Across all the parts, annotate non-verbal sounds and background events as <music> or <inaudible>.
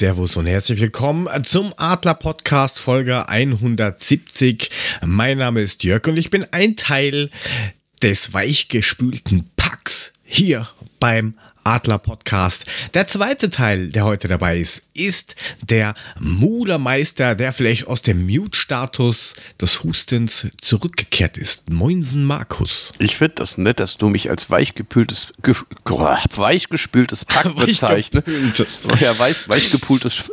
Servus und herzlich willkommen zum Adler Podcast Folge 170. Mein Name ist Jörg und ich bin ein Teil des weichgespülten Packs hier beim Adler Podcast. Der zweite Teil, der heute dabei ist, ist der Mudermeister, der vielleicht aus dem Mute-Status des Hustens zurückgekehrt ist. Moinsen Markus. Ich finde das nett, dass du mich als weichgepültes, ge, weichgespültes Pack <laughs> bezeichnest. ja, weich, weichgepultes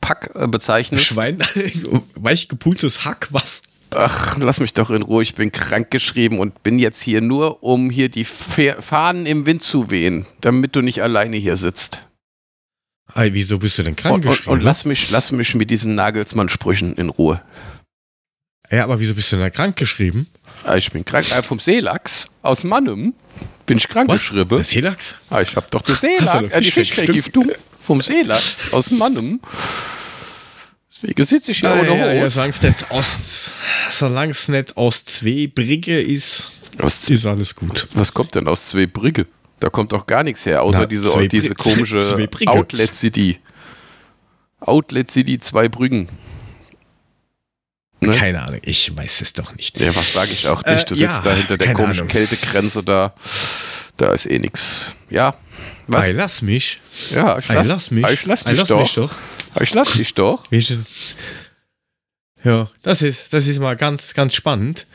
Pack äh, bezeichnest. Schwein, <laughs> weichgepultes Hack, was? Ach, lass mich doch in Ruhe. Ich bin krank geschrieben und bin jetzt hier nur, um hier die Fahnen im Wind zu wehen, damit du nicht alleine hier sitzt. Hey, wieso bist du denn krank geschrieben? Und, und, lass mich, lass mich mit diesen Nagelsmann-Sprüchen in Ruhe. Ja, aber wieso bist du denn krank geschrieben? Ah, ich bin krank äh, vom Seelachs aus Mannum. Bin ich krank Was? geschrieben. Seelachs? Ah, ich hab doch das <laughs> Seelachs. Äh, die Fischvergiftung vom Seelachs aus Mannum. Deswegen sitze ich hier ah, auch noch ja, ja, solange nicht aus, es nicht aus zwei Brigge ist, was, ist alles gut. Was kommt denn aus zwei Brigge? Da kommt doch gar nichts her, außer Na, diese, diese komische <laughs> Outlet City. Outlet City, zwei Brüggen. Ne? Keine Ahnung, ich weiß es doch nicht. Ja, was sage ich auch nicht? Du äh, sitzt ja, da hinter der komischen Ahnung. Kältegrenze da. Da ist eh nichts. Ja. Was? Ei, lass mich. Ja, ich lass, Ei, lass mich. Ich lass dich Ei, lass doch. Mich doch. Ich lass dich doch. Ja, das ist, das ist mal ganz, ganz spannend.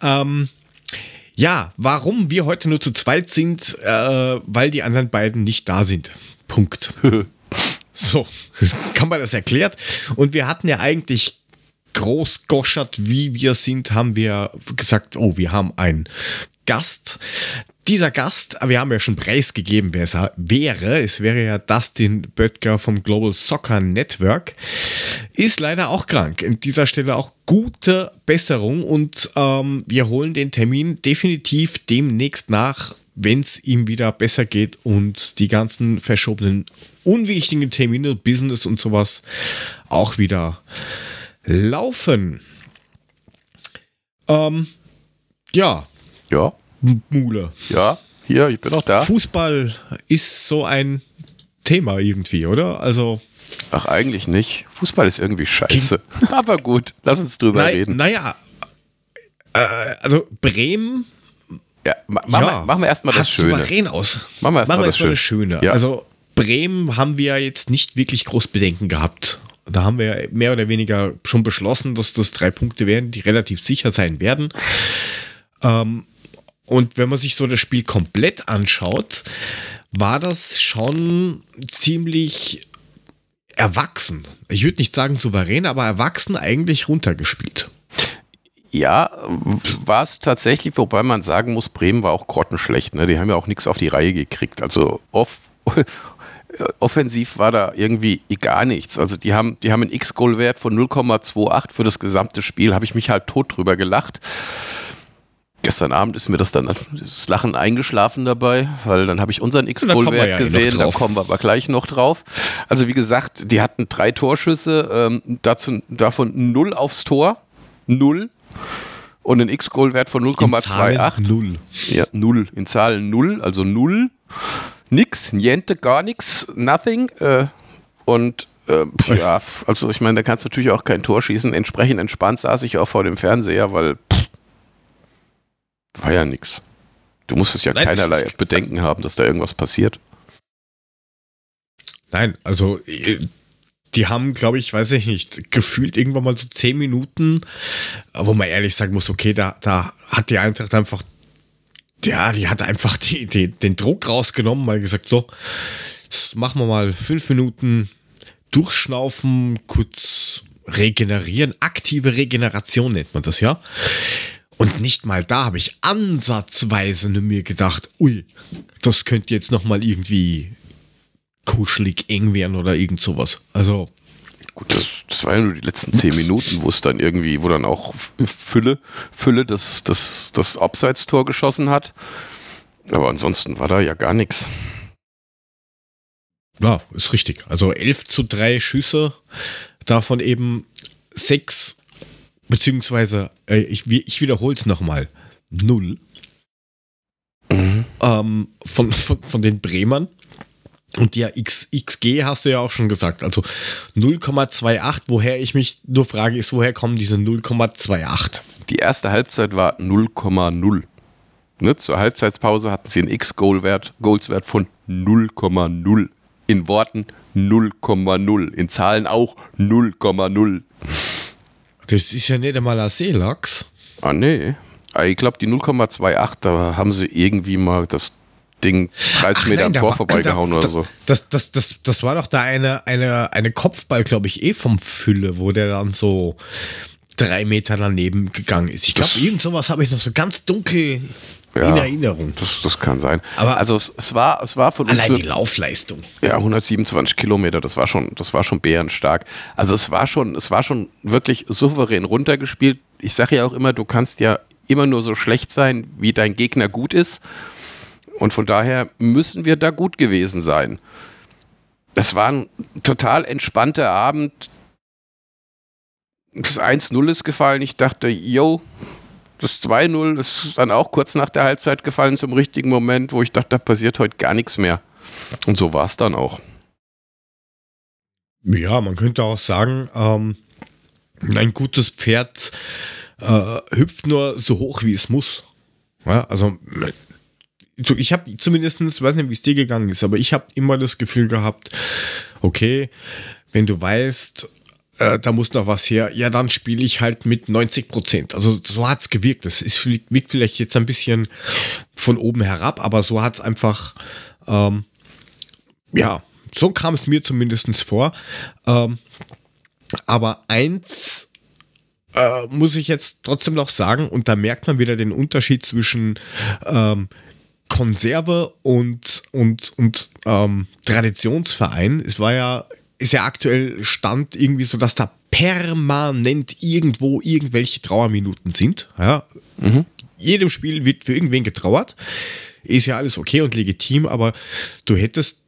Ähm, ja, warum wir heute nur zu zweit sind, äh, weil die anderen beiden nicht da sind. Punkt. <laughs> so, <laughs> kann man das erklärt. Und wir hatten ja eigentlich groß goschert, wie wir sind, haben wir gesagt, oh, wir haben einen Gast, dieser Gast, wir haben ja schon preisgegeben, wer es wäre. Es wäre ja Dustin Böttger vom Global Soccer Network. Ist leider auch krank. An dieser Stelle auch gute Besserung und ähm, wir holen den Termin definitiv demnächst nach, wenn es ihm wieder besser geht und die ganzen verschobenen, unwichtigen Termine, Business und sowas auch wieder laufen. Ähm, ja. Ja. Mule. Ja, hier, ich bin auch da. Fußball ist so ein Thema irgendwie, oder? Also. Ach, eigentlich nicht. Fußball ist irgendwie scheiße. <laughs> Aber gut, lass uns drüber na, reden. Naja, äh, also Bremen. Ja, ma ja, wir, machen wir erstmal das Schöne. souverän aus. Machen wir erstmal erst das Schöne. Ja. Also Bremen haben wir jetzt nicht wirklich groß Bedenken gehabt. Da haben wir mehr oder weniger schon beschlossen, dass das drei Punkte werden, die relativ sicher sein werden. Ähm, und wenn man sich so das Spiel komplett anschaut, war das schon ziemlich erwachsen. Ich würde nicht sagen souverän, aber erwachsen eigentlich runtergespielt. Ja, war es tatsächlich, wobei man sagen muss, Bremen war auch grottenschlecht. Ne? Die haben ja auch nichts auf die Reihe gekriegt. Also off, <laughs> offensiv war da irgendwie gar nichts. Also die haben, die haben einen X-Goal-Wert von 0,28 für das gesamte Spiel. Habe ich mich halt tot drüber gelacht gestern Abend ist mir das dann das Lachen eingeschlafen dabei, weil dann habe ich unseren X-Goal-Wert ja gesehen, da kommen wir aber gleich noch drauf. Also wie gesagt, die hatten drei Torschüsse, ähm, dazu, davon null aufs Tor, null und einen X-Goal-Wert von 0,28. Null. Ja, null. In Zahlen null, also null. Nix, niente, gar nichts, nothing. Äh, und äh, ja, also ich meine, da kannst du natürlich auch kein Tor schießen. Entsprechend entspannt saß ich auch vor dem Fernseher, weil war ja nichts. Du musstest ja Nein, keinerlei Bedenken haben, dass da irgendwas passiert. Nein, also äh, die haben, glaube ich, weiß ich nicht, gefühlt irgendwann mal so zehn Minuten, wo man ehrlich sagen muss, okay, da, da hat die Eintracht einfach, ja, die hat einfach die, die, den Druck rausgenommen, mal gesagt, so, machen wir mal fünf Minuten durchschnaufen, kurz regenerieren, aktive Regeneration nennt man das ja. Und nicht mal da habe ich ansatzweise mir gedacht, ui, das könnte jetzt noch mal irgendwie kuschelig eng werden oder irgend sowas. Also Gut, das, das war ja nur die letzten zehn Minuten, wo es dann irgendwie, wo dann auch Fülle, Fülle das, das, das Abseitstor geschossen hat. Aber ansonsten war da ja gar nichts. Ja, ist richtig. Also 11 zu 3 Schüsse, davon eben sechs beziehungsweise, äh, ich, ich wiederhole es nochmal, null. Mhm. Ähm, von, von, von den Bremern. Und ja, X, XG hast du ja auch schon gesagt. Also 0,28. Woher ich mich nur frage, ist, woher kommen diese 0,28? Die erste Halbzeit war 0,0. Ne, zur Halbzeitpause hatten sie einen X-Goal-Wert Goalswert von 0,0. In Worten 0,0. In Zahlen auch 0,0. Das ist ja nicht einmal ein Seelachs. Ah, nee. Ah, ich glaube, die 0,28, da haben sie irgendwie mal das Ding 30 Meter am Tor vorbeigehauen da, oder so. Das, das, das, das war doch da eine, eine, eine Kopfball, glaube ich, eh vom Fülle, wo der dann so drei Meter daneben gegangen ist. Ich glaube, irgend sowas habe ich noch so ganz dunkel ja, in Erinnerung. Das, das kann sein. Aber also es, es, war, es war von allein uns. Allein die Laufleistung. Ja, 127 Kilometer, das war schon, das war schon bärenstark. Also es war schon, es war schon wirklich souverän runtergespielt. Ich sage ja auch immer, du kannst ja immer nur so schlecht sein, wie dein Gegner gut ist. Und von daher müssen wir da gut gewesen sein. Es war ein total entspannter Abend. Das 1-0 ist gefallen. Ich dachte, yo, das 2-0 ist dann auch kurz nach der Halbzeit gefallen zum richtigen Moment, wo ich dachte, da passiert heute gar nichts mehr. Und so war es dann auch. Ja, man könnte auch sagen, ähm, ein gutes Pferd äh, hüpft nur so hoch, wie es muss. Ja, also ich habe zumindest, weiß nicht, wie es dir gegangen ist, aber ich habe immer das Gefühl gehabt, okay, wenn du weißt, äh, da muss noch was her, ja, dann spiele ich halt mit 90 Prozent. Also so hat es gewirkt. Das ist, wirkt vielleicht jetzt ein bisschen von oben herab, aber so hat es einfach, ähm, ja, so kam es mir zumindest vor. Ähm, aber eins äh, muss ich jetzt trotzdem noch sagen, und da merkt man wieder den Unterschied zwischen ähm, Konserve und, und, und ähm, Traditionsverein. Es war ja, ist ja aktuell Stand irgendwie so, dass da permanent irgendwo irgendwelche Trauerminuten sind. Ja. Mhm. Jedem Spiel wird für irgendwen getrauert. Ist ja alles okay und legitim, aber du hättest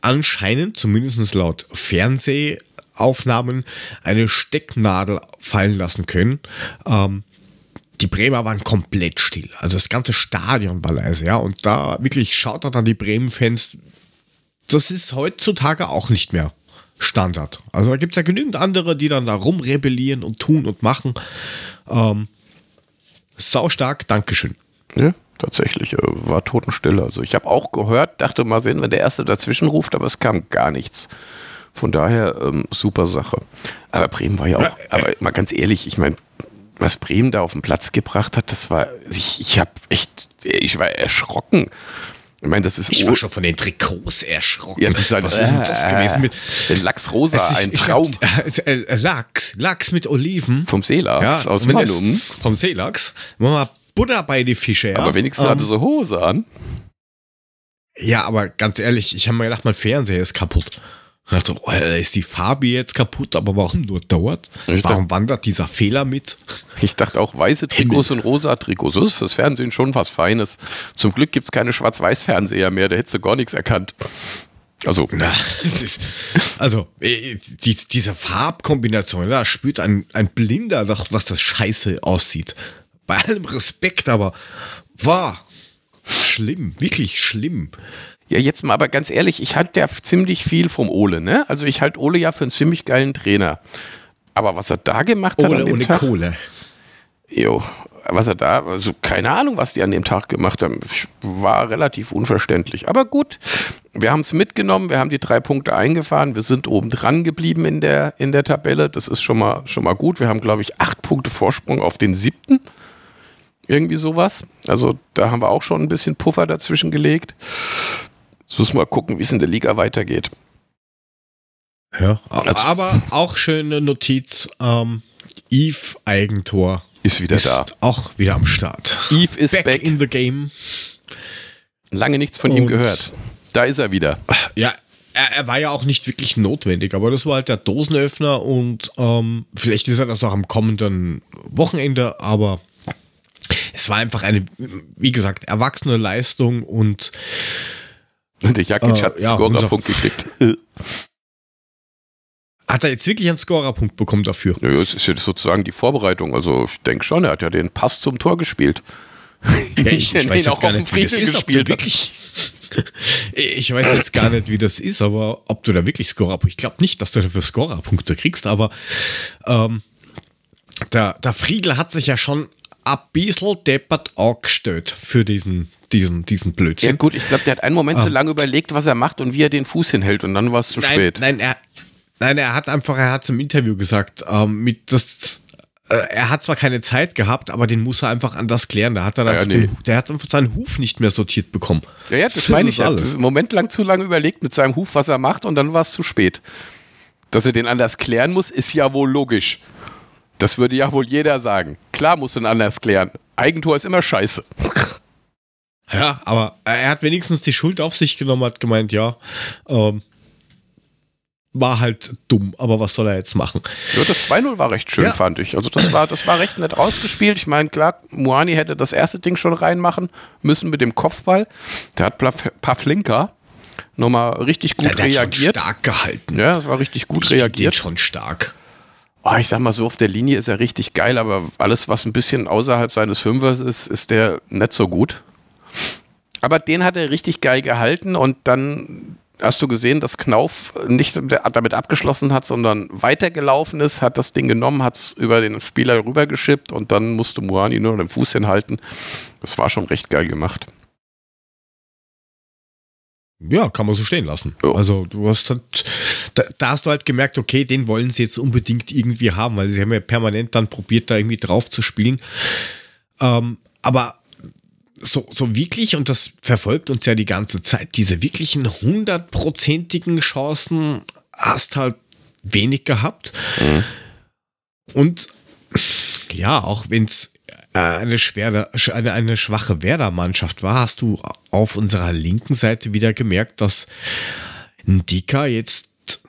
anscheinend, zumindest laut Fernsehaufnahmen, eine Stecknadel fallen lassen können. Ähm, die Bremer waren komplett still. Also das ganze Stadion war leise, ja. Und da wirklich schaut er dann die Bremen-Fans. Das ist heutzutage auch nicht mehr Standard. Also da gibt es ja genügend andere, die dann da rumrebellieren und tun und machen. Ähm, sau stark, Dankeschön. Ja, tatsächlich, äh, war Totenstille. Also ich habe auch gehört, dachte mal sehen, wenn der Erste dazwischen ruft, aber es kam gar nichts. Von daher ähm, super Sache. Aber Bremen war ja auch, äh, aber mal ganz ehrlich, ich meine, was Bremen da auf den Platz gebracht hat, das war, ich, ich habe echt, ich war erschrocken. Ich meine, das ist. Ich war schon von den Trikots erschrocken. Ja, das ist halt, Was ist denn das gewesen mit. Den Lachsrosa, ein Traum. Hab, äh, Lachs, Lachs mit Oliven. Vom Seelachs, ja, aus Mannum. Vom Seelachs. Machen wir Butter bei die Fische, ja. Aber wenigstens um, hatte ähm. so Hose an. Ja, aber ganz ehrlich, ich habe mir gedacht, mein Fernseher ist kaputt. Also, oh, ist die Farbe jetzt kaputt, aber warum nur dauert? Ich warum dachte, wandert dieser Fehler mit? Ich dachte auch weiße Trikots und rosa Trikots. Das ist fürs Fernsehen schon was Feines. Zum Glück gibt es keine Schwarz-Weiß-Fernseher mehr, da hättest du gar nichts erkannt. Also. Na, ist, also, äh, die, diese Farbkombination, da spürt ein, ein Blinder doch, was das scheiße aussieht. Bei allem Respekt, aber war schlimm, wirklich schlimm. Ja, jetzt mal aber ganz ehrlich, ich halte ja ziemlich viel vom Ole, ne? Also ich halte Ole ja für einen ziemlich geilen Trainer. Aber was er da gemacht Ole hat dem ohne Tag, Kohle. Jo, was er da, also keine Ahnung, was die an dem Tag gemacht haben, war relativ unverständlich. Aber gut, wir haben es mitgenommen, wir haben die drei Punkte eingefahren, wir sind oben dran geblieben in der, in der Tabelle. Das ist schon mal, schon mal gut. Wir haben, glaube ich, acht Punkte Vorsprung auf den siebten. Irgendwie sowas. Also da haben wir auch schon ein bisschen Puffer dazwischen gelegt. Jetzt müssen wir mal gucken, wie es in der Liga weitergeht. Ja, also, aber auch schöne Notiz. Ähm, Eve Eigentor ist wieder ist da. Auch wieder am Start. Eve ist back, back in the game. Lange nichts von Und ihm gehört. Da ist er wieder. Ja, er, er, war ja auch nicht wirklich notwendig, aber das war halt der Dosenöffner und ähm, vielleicht ist er das auch am kommenden Wochenende, aber es war einfach eine, wie gesagt, erwachsene Leistung und und <laughs> der Jakic äh, hat einen ja, Scorerpunkt gekriegt. <laughs> Hat er jetzt wirklich einen Scorerpunkt bekommen dafür? Ja, es ist ja sozusagen die Vorbereitung. Also ich denke schon, er hat ja den Pass zum Tor gespielt. Ja, ich, <laughs> ich weiß auch gar nicht, wie das ist, gespielt wirklich. Ich weiß jetzt gar nicht, wie das ist, aber ob du da wirklich Scorer, ich glaube nicht, dass du dafür Scorer-Punkte kriegst, aber ähm, der, der Friedel hat sich ja schon ein bisschen deppert angestellt für diesen, diesen, diesen Blödsinn. Ja gut, ich glaube, der hat einen Moment ah. so lange überlegt, was er macht und wie er den Fuß hinhält und dann war es zu nein, spät. Nein, er, nein, er hat einfach, er hat im Interview gesagt, ähm, mit das, äh, er hat zwar keine Zeit gehabt, aber den muss er einfach anders klären. Da hat er ja, nee. der hat einfach seinen Huf nicht mehr sortiert bekommen. Ja, ja das, das meine ich. Er hat einen Moment lang zu lange überlegt mit seinem Huf, was er macht und dann war es zu spät. Dass er den anders klären muss, ist ja wohl logisch. Das würde ja wohl jeder sagen. Klar muss ihn anders klären. Eigentor ist immer scheiße. Ja, aber er hat wenigstens die Schuld auf sich genommen, hat gemeint, ja, ähm, war halt dumm, aber was soll er jetzt machen? Ja, das 2-0 war recht schön, ja. fand ich. Also das war, das war recht nett rausgespielt. Ich meine, klar, Muani hätte das erste Ding schon reinmachen müssen mit dem Kopfball. Der hat Pavlinka nochmal richtig gut ja, der reagiert. Hat schon stark gehalten. Ja, das war richtig gut ich reagiert. schon stark oh, ich sag mal so, auf der Linie ist er richtig geil, aber alles, was ein bisschen außerhalb seines Fünfers ist, ist der nicht so gut. Aber den hat er richtig geil gehalten und dann hast du gesehen, dass Knauf nicht damit abgeschlossen hat, sondern weitergelaufen ist, hat das Ding genommen, hat es über den Spieler rübergeschippt und dann musste Muani nur den Fuß hinhalten. Das war schon recht geil gemacht. Ja, kann man so stehen lassen. Oh. Also du hast halt, da, da, hast du halt gemerkt, okay, den wollen sie jetzt unbedingt irgendwie haben, weil sie haben ja permanent dann probiert, da irgendwie drauf zu spielen. Ähm, aber so, so wirklich, und das verfolgt uns ja die ganze Zeit, diese wirklichen hundertprozentigen Chancen hast halt wenig gehabt. Mhm. Und ja, auch wenn es äh, eine schwere, eine, eine schwache Werder-Mannschaft war, hast du auf unserer linken Seite wieder gemerkt, dass Ndika jetzt,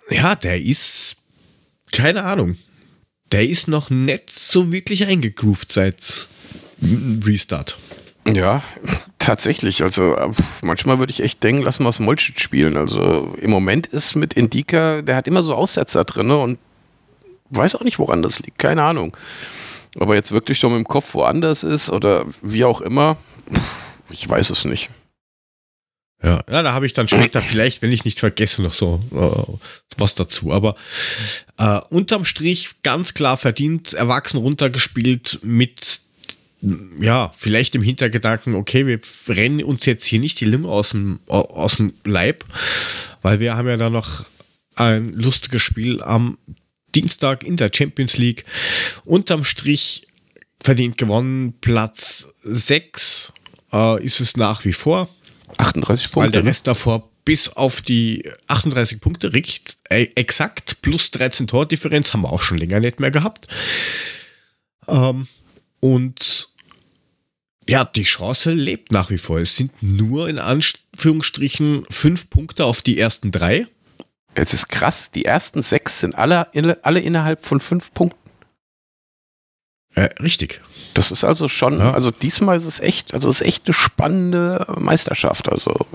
ja, der ist, keine Ahnung, der ist noch nicht so wirklich eingegroovt seit Restart. Ja, tatsächlich. Also manchmal würde ich echt denken, lass mal Smolcic spielen. Also im Moment ist mit Indika, der hat immer so Aussetzer drin und weiß auch nicht, woran das liegt. Keine Ahnung. Aber jetzt wirklich schon mit dem Kopf woanders ist oder wie auch immer, ich weiß es nicht. Ja, ja da habe ich dann später <clears throat> vielleicht, wenn ich nicht vergesse, noch so äh, was dazu. Aber äh, unterm Strich ganz klar verdient, erwachsen runtergespielt mit ja, vielleicht im Hintergedanken, okay, wir rennen uns jetzt hier nicht die Limo aus dem, aus dem Leib, weil wir haben ja da noch ein lustiges Spiel am Dienstag in der Champions League. Unterm Strich verdient gewonnen. Platz 6 äh, ist es nach wie vor. 38 Punkte. Weil der ne? Rest davor bis auf die 38 Punkte riecht, äh, exakt plus 13 Tordifferenz haben wir auch schon länger nicht mehr gehabt. Ähm, und ja, die Chance lebt nach wie vor. Es sind nur in Anführungsstrichen fünf Punkte auf die ersten drei. Es ist krass, die ersten sechs sind alle, alle innerhalb von fünf Punkten. Äh, richtig. Das ist also schon, ja. also diesmal ist es echt, also es ist echt eine spannende Meisterschaft. Also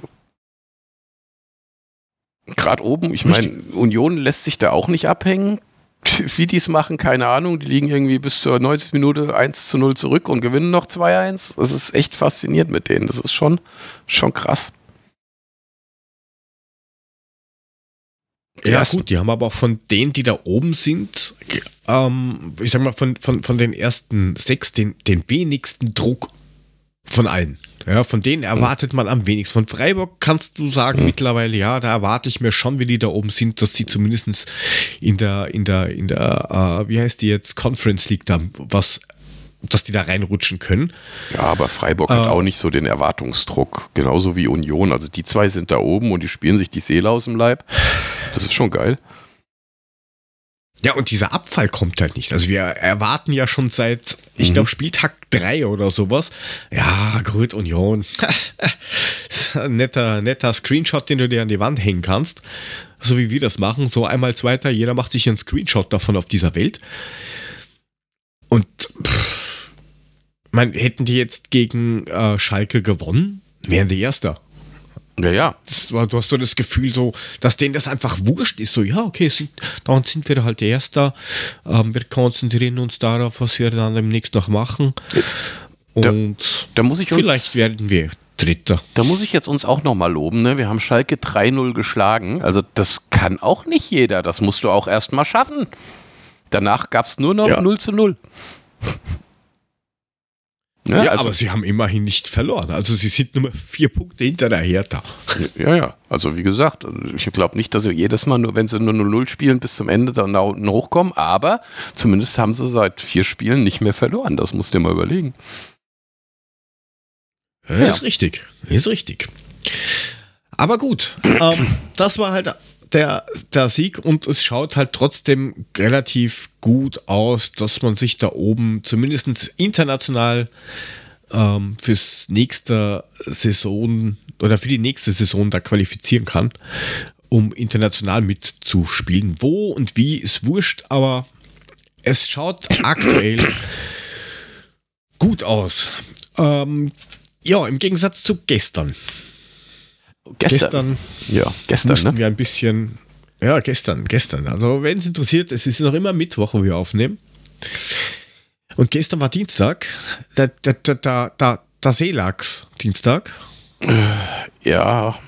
gerade oben, ich meine, Union lässt sich da auch nicht abhängen. <laughs> Wie die es machen, keine Ahnung. Die liegen irgendwie bis zur 90 Minute 1 zu 0 zurück und gewinnen noch 2-1. Das ist echt faszinierend mit denen. Das ist schon, schon krass. Ja, gut, die haben aber auch von denen, die da oben sind, ähm, ich sag mal, von, von, von den ersten sechs den, den wenigsten Druck von allen. Ja, von denen erwartet man am wenigsten. Von Freiburg kannst du sagen mhm. mittlerweile, ja, da erwarte ich mir schon, wie die da oben sind, dass die zumindest in der, in der, in der, äh, wie heißt die jetzt, Conference League da was dass die da reinrutschen können. Ja, aber Freiburg äh, hat auch nicht so den Erwartungsdruck, genauso wie Union. Also die zwei sind da oben und die spielen sich die Seele aus dem Leib. Das ist schon geil. Ja, und dieser Abfall kommt halt nicht. Also wir erwarten ja schon seit, ich mhm. glaube, Spieltag 3 oder sowas. Ja, gut, Union. <laughs> netter, netter Screenshot, den du dir an die Wand hängen kannst. So wie wir das machen. So einmal zweiter, jeder macht sich einen Screenshot davon auf dieser Welt. Und pff, man, hätten die jetzt gegen äh, Schalke gewonnen, wären die Erster. Ja, ja. Das war, du hast so das Gefühl, so, dass denen das einfach wurscht ist. So, ja, okay, sind, dann sind wir halt Erster. Ähm, wir konzentrieren uns darauf, was wir dann demnächst noch machen. Und da, da muss ich vielleicht werden wir Dritter. Da muss ich jetzt uns auch nochmal loben. Ne? Wir haben Schalke 3-0 geschlagen. Also das kann auch nicht jeder. Das musst du auch erst mal schaffen. Danach gab es nur noch ja. 0 zu 0. Ne? Ja, also, aber sie haben immerhin nicht verloren. Also sie sind nur vier Punkte hinter der Hertha. Ja, ja. Also wie gesagt, ich glaube nicht, dass sie jedes Mal, nur wenn sie nur 0-0 spielen, bis zum Ende dann da unten hochkommen. Aber zumindest haben sie seit vier Spielen nicht mehr verloren. Das musst du dir mal überlegen. Ja, Ist richtig. Ist richtig. Aber gut, ähm, das war halt der, der Sieg und es schaut halt trotzdem relativ gut aus, dass man sich da oben zumindest international ähm, fürs nächste Saison oder für die nächste Saison da qualifizieren kann, um international mitzuspielen. Wo und wie ist wurscht, aber es schaut aktuell gut aus. Ähm, ja, im Gegensatz zu gestern. Gestern, gestern ja, gestern mussten ne? wir ein bisschen, ja, gestern, gestern. Also, wenn es interessiert, es ist noch immer Mittwoch, wo wir aufnehmen. Und gestern war Dienstag, der, der, der, der, der, der Seelachs Dienstag. Ja.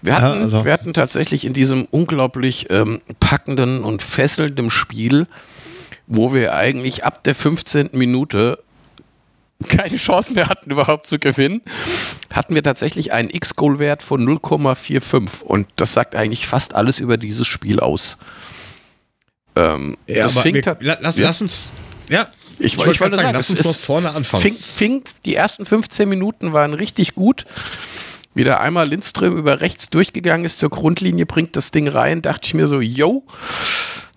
Wir hatten, ja, also. wir hatten tatsächlich in diesem unglaublich ähm, packenden und fesselnden Spiel, wo wir eigentlich ab der 15. Minute keine Chance mehr hatten, überhaupt zu gewinnen, hatten wir tatsächlich einen X-Goal-Wert von 0,45 und das sagt eigentlich fast alles über dieses Spiel aus. Ähm, ja, das fing wir, lass, ja. lass, uns, ja, ich, ich wollte sagen, sagen, lass uns es, vorne anfangen. Fing, fing, die ersten 15 Minuten waren richtig gut. Wieder einmal Lindström über rechts durchgegangen ist zur Grundlinie, bringt das Ding rein, dachte ich mir so, yo,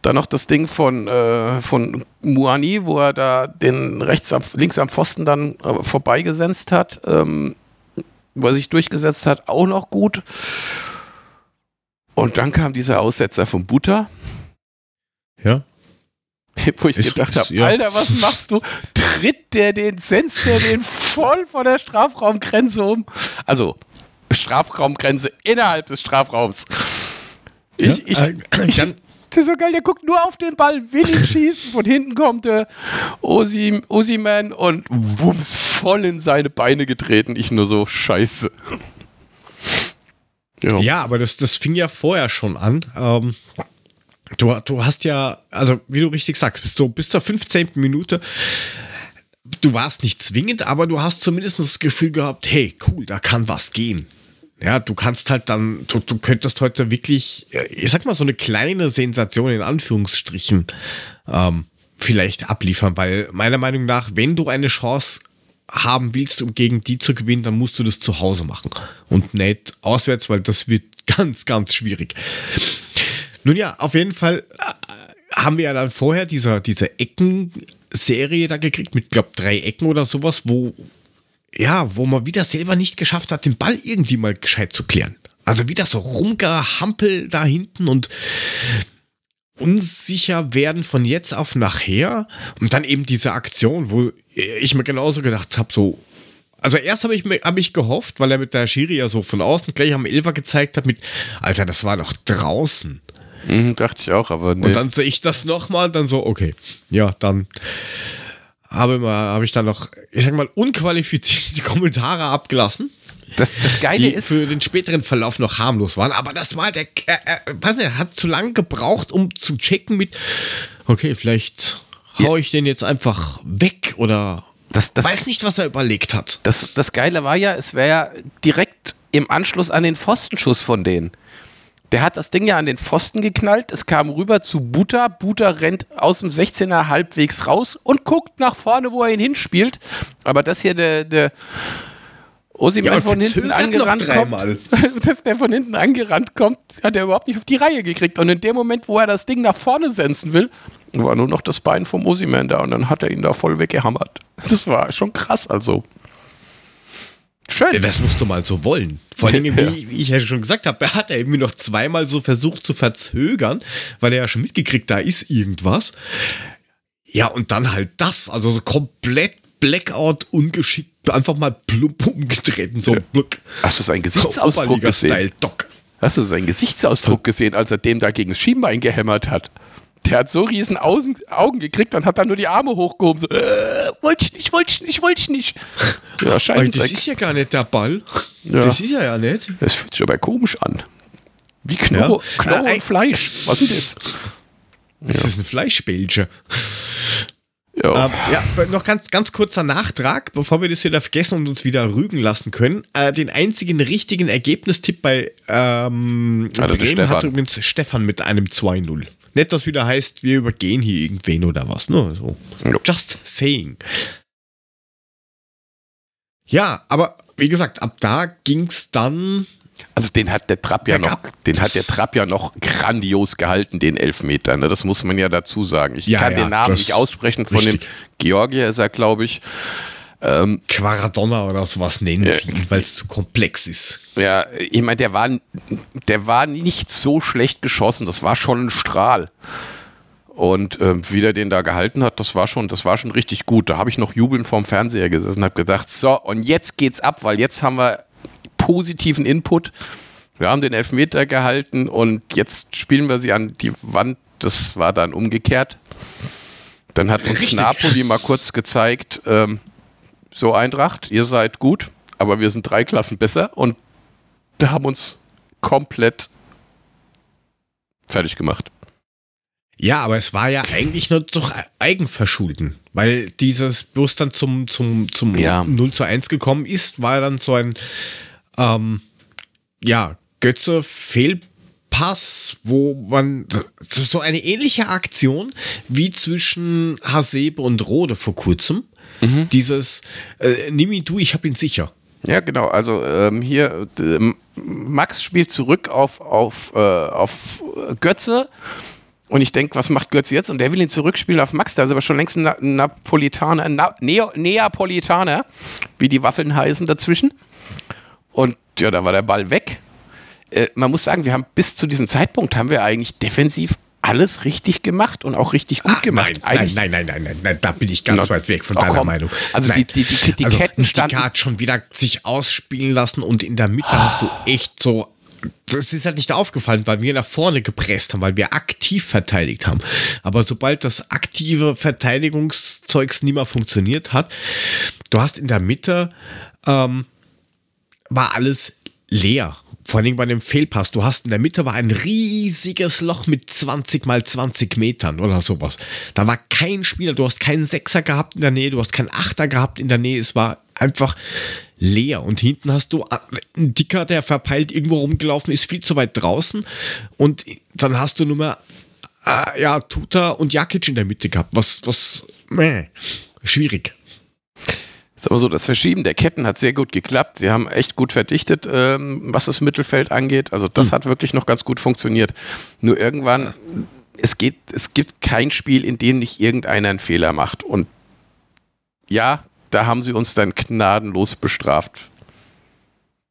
dann noch das Ding von, äh, von Muani, wo er da den rechts am, links am Pfosten dann äh, vorbeigesetzt hat, ähm, wo er sich durchgesetzt hat, auch noch gut. Und dann kam dieser Aussetzer von Butter. Ja. <laughs> Wo ich ist, gedacht habe, ja. Alter, was machst du? Tritt der den, senzt der den voll vor der Strafraumgrenze um? Also, Strafraumgrenze innerhalb des Strafraums. Ich, ja, ich, äh, <clears throat> ich, das ist so geil, der guckt nur auf den Ball, will ihn schießen. Von hinten kommt der Osi, Osiman und wumms voll in seine Beine getreten. Ich nur so, scheiße. Ja, ja aber das, das fing ja vorher schon an. Ähm, du, du hast ja, also wie du richtig sagst, bis, so, bis zur 15. Minute du warst nicht zwingend, aber du hast zumindest das Gefühl gehabt, hey, cool, da kann was gehen. Ja, du kannst halt dann, du, du könntest heute wirklich, ich sag mal, so eine kleine Sensation in Anführungsstrichen ähm, vielleicht abliefern, weil meiner Meinung nach, wenn du eine Chance haben willst, um gegen die zu gewinnen, dann musst du das zu Hause machen und nicht auswärts, weil das wird <laughs> ganz, ganz schwierig. Nun ja, auf jeden Fall äh, haben wir ja dann vorher diese, diese Ecken-Serie da gekriegt mit, glaube drei Ecken oder sowas, wo ja, wo man wieder selber nicht geschafft hat, den Ball irgendwie mal gescheit zu klären. Also wieder so rumgehampel da hinten und unsicher werden von jetzt auf nachher. Und dann eben diese Aktion, wo ich mir genauso gedacht habe, so. Also erst habe ich, hab ich gehofft, weil er mit der Schiri ja so von außen gleich am Elfer gezeigt hat mit, Alter, das war doch draußen. Mhm, dachte ich auch, aber nee. Und dann sehe ich das nochmal, dann so, okay, ja, dann habe, mal, habe ich dann noch, ich sag mal, unqualifizierte <laughs> Kommentare abgelassen. Das, das Geile die ist. Für den späteren Verlauf noch harmlos waren, aber das war der. Äh, äh, er hat zu lange gebraucht, um zu checken mit. Okay, vielleicht hau ich den jetzt einfach weg oder. Das, das, weiß nicht, was er überlegt hat. Das, das Geile war ja, es wäre ja direkt im Anschluss an den Pfostenschuss von denen. Der hat das Ding ja an den Pfosten geknallt. Es kam rüber zu Buta. Buta rennt aus dem 16er halbwegs raus und guckt nach vorne, wo er ihn hinspielt. Aber das hier der, der Osimhen ja, von hinten angerannt kommt, <laughs> dass der von hinten angerannt kommt, hat er überhaupt nicht auf die Reihe gekriegt. Und in dem Moment, wo er das Ding nach vorne senzen will, war nur noch das Bein vom Osimhen da und dann hat er ihn da voll weggehammert. Das war schon krass, also. Schön. Das musst du mal so wollen. Vor allem, <laughs> wie, wie ich ja schon gesagt habe, er hat er irgendwie noch zweimal so versucht zu verzögern, weil er ja schon mitgekriegt, da ist irgendwas. Ja, und dann halt das, also so komplett Blackout ungeschickt, einfach mal plump umgetreten, so ja. Hast du seinen Gesichtsausdruck gesehen? Doc. Hast du seinen Gesichtsausdruck gesehen, als er dem da gegen das Schienbein gehämmert hat? Der hat so riesen Augen, Augen gekriegt und hat dann nur die Arme hochgehoben, so, äh, wollte ich nicht, wollte ich nicht, wollte ich nicht. Ja, scheiße. Das ist ja gar nicht der Ball. Ja. Das ist ja ja nicht. Das fühlt sich aber komisch an. Wie Knorr, ja. Knorr äh, und Fleisch. Was ist das? Das ja. ist ein Fleischbälger. Ja. Ähm, ja, noch ganz, ganz kurzer Nachtrag, bevor wir das wieder vergessen und uns wieder rügen lassen können. Äh, den einzigen richtigen Ergebnistipp bei ähm, also Bremen hat übrigens Stefan mit einem 2-0. Nicht, dass wieder heißt, wir übergehen hier irgendwen oder was. Nur ne? so. Just saying. Ja, aber wie gesagt, ab da ging es dann also den hat der Trapp ja noch, den hat der Trapp ja noch grandios gehalten, den Elfmeter. Ne? Das muss man ja dazu sagen. Ich ja, kann ja, den Namen nicht aussprechen. Von richtig. dem Georgier ist er, glaube ich. Ähm, Quaradonna oder sowas nennen äh, sie, weil es zu komplex ist. Ja, ich meine, der war, der war nicht so schlecht geschossen. Das war schon ein Strahl. Und äh, wie der den da gehalten hat, das war schon, das war schon richtig gut. Da habe ich noch jubelnd vorm Fernseher gesessen und habe gedacht, so, und jetzt geht's ab, weil jetzt haben wir positiven Input. Wir haben den Elfmeter gehalten und jetzt spielen wir sie an die Wand. Das war dann umgekehrt. Dann hat uns Richtig. Napoli mal kurz gezeigt, ähm, so Eintracht, ihr seid gut, aber wir sind drei Klassen besser und da haben uns komplett fertig gemacht. Ja, aber es war ja eigentlich nur durch Eigenverschulden, weil dieses, wo es dann zum, zum, zum ja. 0 zu 1 gekommen ist, war dann so ein ähm, ja, Götze Fehlpass, wo man so eine ähnliche Aktion wie zwischen Hasebe und Rode vor kurzem. Mhm. Dieses äh, nimm ihn du, ich hab ihn sicher. Ja, genau. Also ähm, hier äh, Max spielt zurück auf, auf, äh, auf Götze. Und ich denke, was macht Götze jetzt? Und der will ihn zurückspielen auf Max. Da ist aber schon längst ein Na Napolitaner, Na Neo Neapolitaner, wie die Waffeln heißen, dazwischen. Und ja, da war der Ball weg. Äh, man muss sagen, wir haben bis zu diesem Zeitpunkt haben wir eigentlich defensiv alles richtig gemacht und auch richtig gut ah, gemacht. Nein, nein, nein, nein, nein, nein, da bin ich ganz weit weg von oh, deiner komm. Meinung. Also nein. die, die, die, die also Ketten standen. hat schon wieder sich ausspielen lassen und in der Mitte oh. hast du echt so das ist halt nicht aufgefallen, weil wir nach vorne gepresst haben, weil wir aktiv verteidigt haben. Aber sobald das aktive Verteidigungszeugs nicht mehr funktioniert hat, du hast in der Mitte ähm, war alles leer. Vor allem bei dem Fehlpass. Du hast in der Mitte war ein riesiges Loch mit 20 mal 20 Metern oder sowas. Da war kein Spieler. Du hast keinen Sechser gehabt in der Nähe. Du hast keinen Achter gehabt in der Nähe. Es war einfach leer. Und hinten hast du einen Dicker, der verpeilt irgendwo rumgelaufen ist, viel zu weit draußen. Und dann hast du nur mehr, äh, ja, Tuta und Jakic in der Mitte gehabt. Was, was, meh, schwierig. Sag mal so, das Verschieben der Ketten hat sehr gut geklappt. Sie haben echt gut verdichtet, ähm, was das Mittelfeld angeht. Also das mhm. hat wirklich noch ganz gut funktioniert. Nur irgendwann, es geht, es gibt kein Spiel, in dem nicht irgendeiner einen Fehler macht. Und ja, da haben sie uns dann gnadenlos bestraft.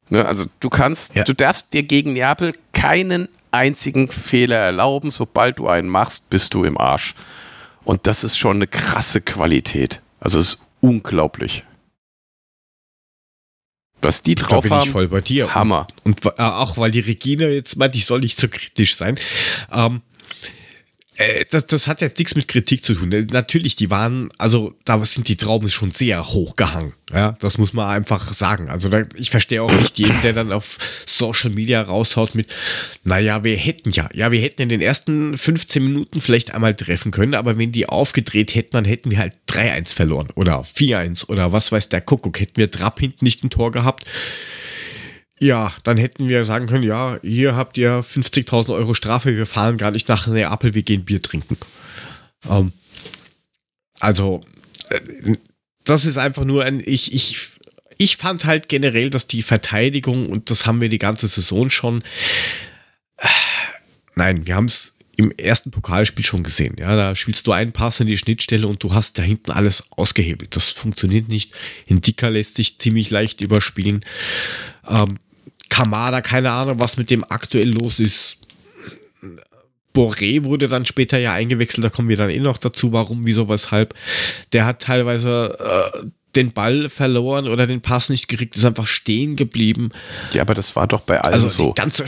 Ne, also du kannst, ja. du darfst dir gegen Neapel keinen einzigen Fehler erlauben. Sobald du einen machst, bist du im Arsch. Und das ist schon eine krasse Qualität. Also es ist unglaublich. Was die drauf haben, voll bei dir. Hammer. Und, und äh, auch weil die Regina jetzt meint, ich soll nicht so kritisch sein. Ähm, äh, das, das hat jetzt nichts mit Kritik zu tun. Äh, natürlich, die waren, also da sind die Trauben schon sehr hoch gehangen. Ja, das muss man einfach sagen. Also da, ich verstehe auch nicht jeden, der dann auf Social Media raushaut mit, naja, wir hätten ja, ja, wir hätten in den ersten 15 Minuten vielleicht einmal treffen können, aber wenn die aufgedreht hätten, dann hätten wir halt 3-1 verloren oder 4-1 oder was weiß der Kuckuck. Hätten wir Trapp hinten nicht ein Tor gehabt, ja, dann hätten wir sagen können, ja, hier habt ihr 50.000 Euro Strafe, wir fahren gar nicht nach Neapel, wir gehen Bier trinken. Ähm, also, äh, das ist einfach nur ein, ich, ich, ich fand halt generell, dass die Verteidigung, und das haben wir die ganze Saison schon, äh, nein, wir haben es im ersten Pokalspiel schon gesehen. Ja, da spielst du einen Pass in die Schnittstelle und du hast da hinten alles ausgehebelt. Das funktioniert nicht. Indika lässt sich ziemlich leicht überspielen. Ähm, Kamada, keine Ahnung, was mit dem aktuell los ist. Boré wurde dann später ja eingewechselt, da kommen wir dann eh noch dazu, warum, wieso, weshalb. Der hat teilweise äh, den Ball verloren oder den Pass nicht gekriegt, ist einfach stehen geblieben. Ja, aber das war doch bei allen also so. Die ganze,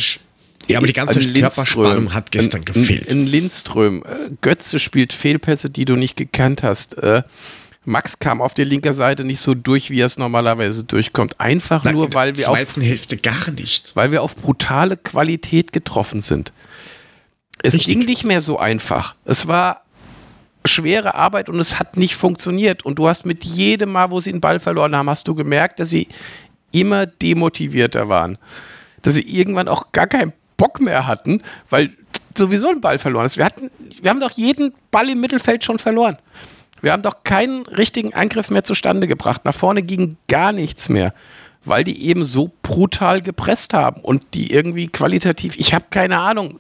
ja, aber die ganze Körperspannung hat gestern in, gefehlt. In, in Lindström, äh, Götze spielt Fehlpässe, die du nicht gekannt hast. Äh, Max kam auf der linken Seite nicht so durch, wie er es normalerweise durchkommt. Einfach Nein, nur, weil wir, auf, Hälfte gar nicht. weil wir auf brutale Qualität getroffen sind. Es Richtig. ging nicht mehr so einfach. Es war schwere Arbeit und es hat nicht funktioniert. Und du hast mit jedem Mal, wo sie den Ball verloren haben, hast du gemerkt, dass sie immer demotivierter waren. Dass sie irgendwann auch gar keinen Bock mehr hatten, weil sowieso ein Ball verloren ist. Wir, hatten, wir haben doch jeden Ball im Mittelfeld schon verloren. Wir haben doch keinen richtigen Angriff mehr zustande gebracht. Nach vorne ging gar nichts mehr, weil die eben so brutal gepresst haben und die irgendwie qualitativ, ich habe keine Ahnung.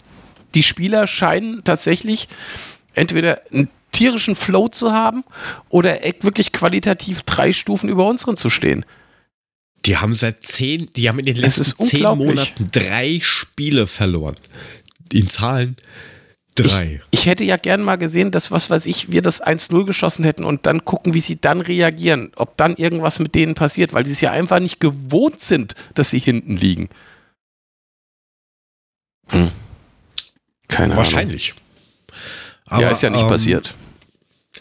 Die Spieler scheinen tatsächlich entweder einen tierischen Flow zu haben oder echt wirklich qualitativ drei Stufen über unseren zu stehen. Die haben seit zehn, die haben in den letzten zehn. Monaten drei Spiele verloren. In Zahlen drei. Ich hätte ja gern mal gesehen, dass, was weiß ich, wir das 1-0 geschossen hätten und dann gucken, wie sie dann reagieren. Ob dann irgendwas mit denen passiert, weil sie es ja einfach nicht gewohnt sind, dass sie hinten liegen. Hm. Keine Wahrscheinlich. Ahnung. Ja, ist ja nicht ähm, passiert.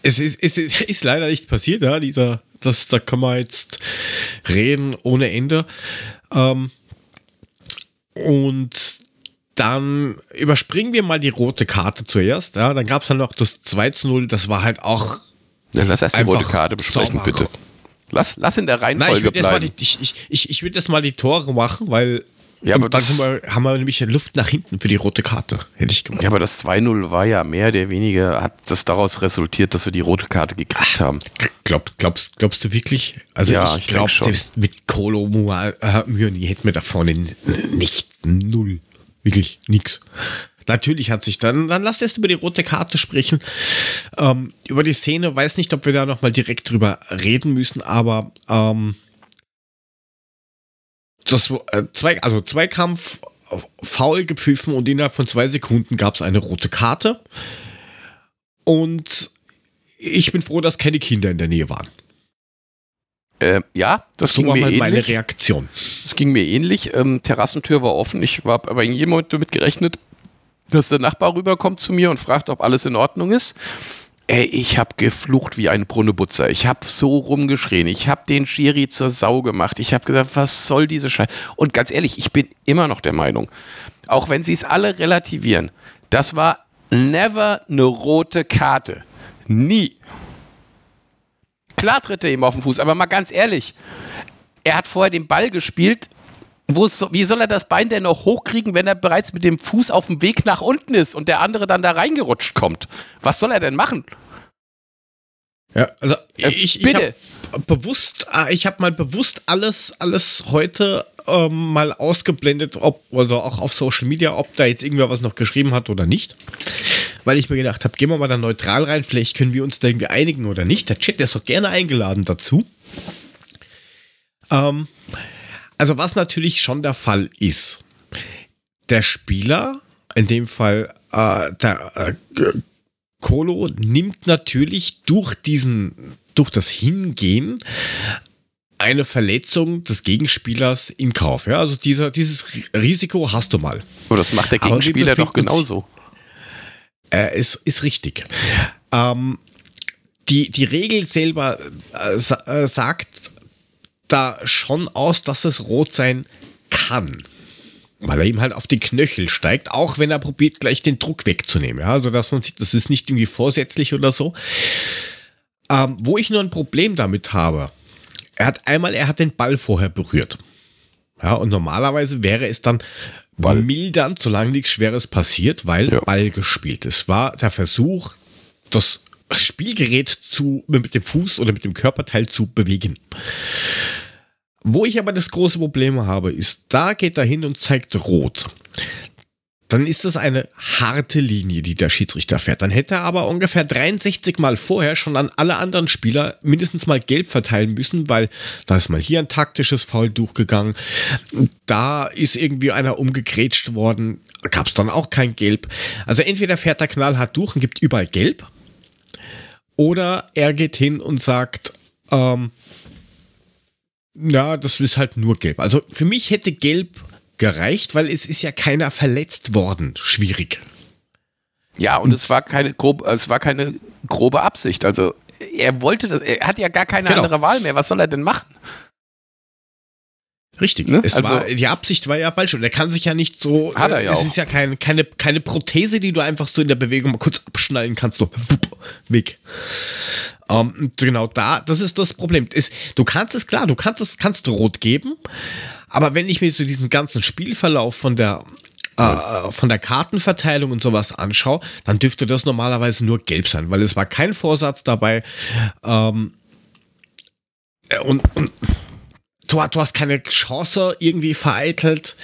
Es ist, es ist, <laughs> ist leider nicht passiert, ja. Dieser, das, da kann man jetzt reden ohne Ende. Ähm, und dann überspringen wir mal die rote Karte zuerst. Ja, dann gab es dann noch das 2 zu 0. Das war halt auch. Ja, lass erst die rote Karte besprechen, sauber. bitte. Lass, lass in der Nein, ich Reihenfolge würde jetzt mal bleiben. die, ich, ich, ich, ich würd jetzt mal die Tore machen, weil Ja, aber dann wir, haben wir nämlich Luft nach hinten für die rote Karte. Hätte ich gemacht. Ja, aber das 2-0 war ja mehr oder weniger, hat das daraus resultiert, dass wir die rote Karte gekriegt haben. Glaub, glaubst, glaubst du wirklich? Also Ja, ich, ich glaube, selbst mit Kolo äh, Myoni hätten wir da vorne nichts, null. Wirklich nix. Natürlich hat sich dann, dann lasst erst über die rote Karte sprechen. Ähm, über die Szene, weiß nicht, ob wir da nochmal direkt drüber reden müssen, aber ähm, das äh, zwei, also Zweikampf, faul gepfiffen und innerhalb von zwei Sekunden gab es eine rote Karte. Und ich bin froh, dass keine Kinder in der Nähe waren. Äh, ja, das so ging war mir mal meine ähnlich. Reaktion. Es ging mir ähnlich. Ähm, Terrassentür war offen. Ich habe aber in jedem Moment damit gerechnet, dass der Nachbar rüberkommt zu mir und fragt, ob alles in Ordnung ist. Ey, ich habe geflucht wie ein Brunnebutzer. Ich habe so rumgeschrien. Ich habe den Schiri zur Sau gemacht. Ich habe gesagt, was soll diese Scheiße? Und ganz ehrlich, ich bin immer noch der Meinung, auch wenn sie es alle relativieren, das war never eine rote Karte. Nie. Klar tritt er ihm auf den Fuß, aber mal ganz ehrlich, er hat vorher den Ball gespielt. So, wie soll er das Bein denn noch hochkriegen, wenn er bereits mit dem Fuß auf dem Weg nach unten ist und der andere dann da reingerutscht kommt? Was soll er denn machen? Ja, also Äh, ich, ich bitte. habe bewusst, äh, ich habe mal bewusst alles, alles heute ähm, mal ausgeblendet, ob oder auch auf Social Media, ob da jetzt irgendwer was noch geschrieben hat oder nicht. Weil ich mir gedacht habe, gehen wir mal da neutral rein, vielleicht können wir uns da irgendwie einigen oder nicht. Der Chat ist doch gerne eingeladen dazu. Ähm, also was natürlich schon der Fall ist, der Spieler, in dem Fall äh, der äh, Kolo, nimmt natürlich durch diesen, durch das Hingehen eine Verletzung des Gegenspielers in Kauf. Ja, also dieser, dieses Risiko hast du mal. Aber das macht der Gegenspieler doch genauso. Äh, ist, ist richtig. Ähm, die, die Regel selber äh, äh, sagt da schon aus, dass es rot sein kann. Weil er ihm halt auf die Knöchel steigt, auch wenn er probiert, gleich den Druck wegzunehmen. Ja, also, dass man sieht, das ist nicht irgendwie vorsätzlich oder so. Ähm, wo ich nur ein Problem damit habe, er hat einmal, er hat den Ball vorher berührt. Ja, und normalerweise wäre es dann mildernd, solange nichts Schweres passiert, weil Ja. Ball gespielt ist. War der Versuch, das Spielgerät zu, mit dem Fuß oder mit dem Körperteil zu bewegen. Wo ich aber das große Problem habe, ist, da geht er hin und zeigt rot. Dann ist das eine harte Linie, die der Schiedsrichter fährt. Dann hätte er aber ungefähr 63 Mal vorher schon an alle anderen Spieler mindestens mal gelb verteilen müssen, weil da ist mal hier ein taktisches Foul durchgegangen. Da ist irgendwie einer umgegrätscht worden. Gab es dann auch kein Gelb. Also entweder fährt er knallhart durch und gibt überall gelb. Oder er geht hin und sagt, ähm, ja, das ist halt nur gelb. Also für mich hätte gelb gereicht, weil es ist ja keiner verletzt worden. Schwierig. Ja, und es war keine grobe, es war keine grobe Absicht. Also er wollte das, er hat ja gar keine genau. andere Wahl mehr. Was soll er denn machen? Richtig. Ne? Also, war, die Absicht war ja falsch und er kann sich ja nicht so. Hat er ja es auch. ist ja kein, keine, keine Prothese, die du einfach so in der Bewegung mal kurz abschnallen kannst. So, wupp, weg. Um, ähm, genau da, das ist das Problem. Ist, du kannst es klar, du kannst es, kannst rot geben, aber wenn ich mir so diesen ganzen Spielverlauf von der äh, von der Kartenverteilung und sowas anschaue, dann dürfte das normalerweise nur gelb sein, weil es war kein Vorsatz dabei. Ähm, und, und du, du hast keine Chance irgendwie vereitelt.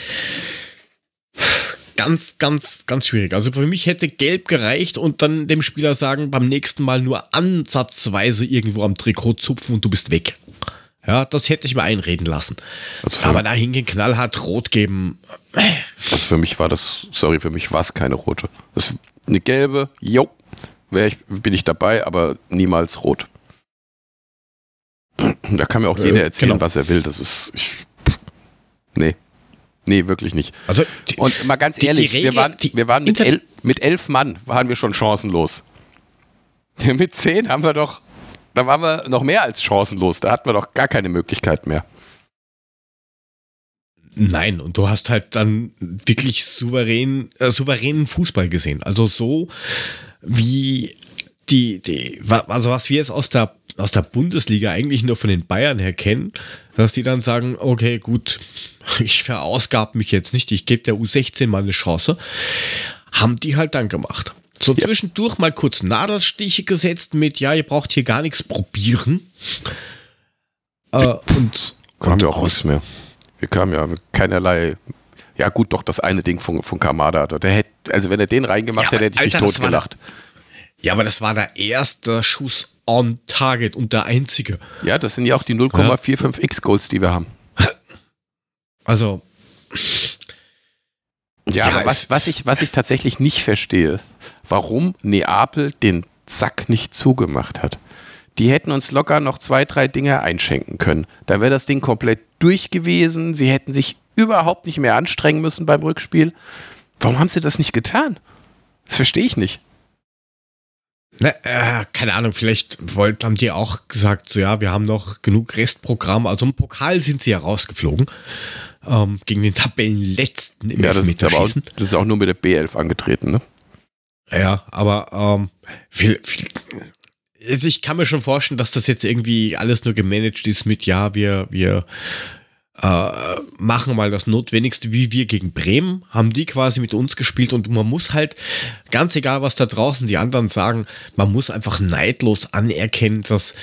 Ganz, ganz, ganz schwierig. Also für mich hätte gelb gereicht und dann dem Spieler sagen, beim nächsten Mal nur ansatzweise irgendwo am Trikot zupfen und du bist weg. Ja, das hätte ich mir einreden lassen. Also Aber da hingehen, knallhart rot geben. Also für mich war das, sorry, für mich war es keine rote. Das eine gelbe, jo, ich, bin ich dabei, aber niemals rot. Da kann mir auch jeder äh, erzählen, genau. was er will. Das ist. Ich, nee. Nee, wirklich nicht. Also die, Und mal ganz ehrlich, die, die Regel, wir waren, wir waren mit, el, mit elf Mann waren wir schon chancenlos. <laughs> mit zehn haben wir doch, da waren wir noch mehr als chancenlos. Da hatten wir doch gar keine Möglichkeit mehr. Nein, und du hast halt dann wirklich souverän, äh, souveränen Fußball gesehen. Also so wie die, die, also was wir jetzt aus der, aus der Bundesliga eigentlich nur von den Bayern her kennen, dass die dann sagen, okay, gut, <laughs> ich verausgab mich jetzt nicht, ich gebe der U16 mal eine Chance, haben die halt dann gemacht. So ja. zwischendurch mal kurz Nadelstiche gesetzt mit, ja, ihr braucht hier gar nichts probieren. Äh, und kam ja auch nichts mehr. Wir kamen ja keinerlei ja, gut, doch das eine Ding von, von Kamada. Der hätte, also wenn er den reingemacht ja, hätte, hätte ich Alter, mich totgelacht. Ja, aber das war der erste Schuss on target und der einzige. Ja, das sind ja auch die 0,45x Goals, die wir haben. <laughs> Also. Ja, ja aber was, was, ich, was ich tatsächlich nicht verstehe, warum Neapel den Zack nicht zugemacht hat. Die hätten uns locker noch zwei, drei Dinge einschenken können. Da wäre das Ding komplett durch gewesen. Sie hätten sich überhaupt nicht mehr anstrengen müssen beim Rückspiel. Warum haben sie das nicht getan? Das verstehe ich nicht. Ne, äh, keine Ahnung, vielleicht wollt, haben die auch gesagt, so ja, wir haben noch genug Restprogramm. Also im Pokal sind sie ja rausgeflogen. Ähm, gegen den Tabellenletzten im ja. Das, das ist auch nur mit der B11 angetreten, ne? Ja, aber ähm, viel, viel, also ich kann mir schon vorstellen, dass das jetzt irgendwie alles nur gemanagt ist mit, ja, wir, wir äh, machen mal das Notwendigste, wie wir gegen Bremen, haben die quasi mit uns gespielt und man muss halt, ganz egal was da draußen die anderen sagen, man muss einfach neidlos anerkennen, dass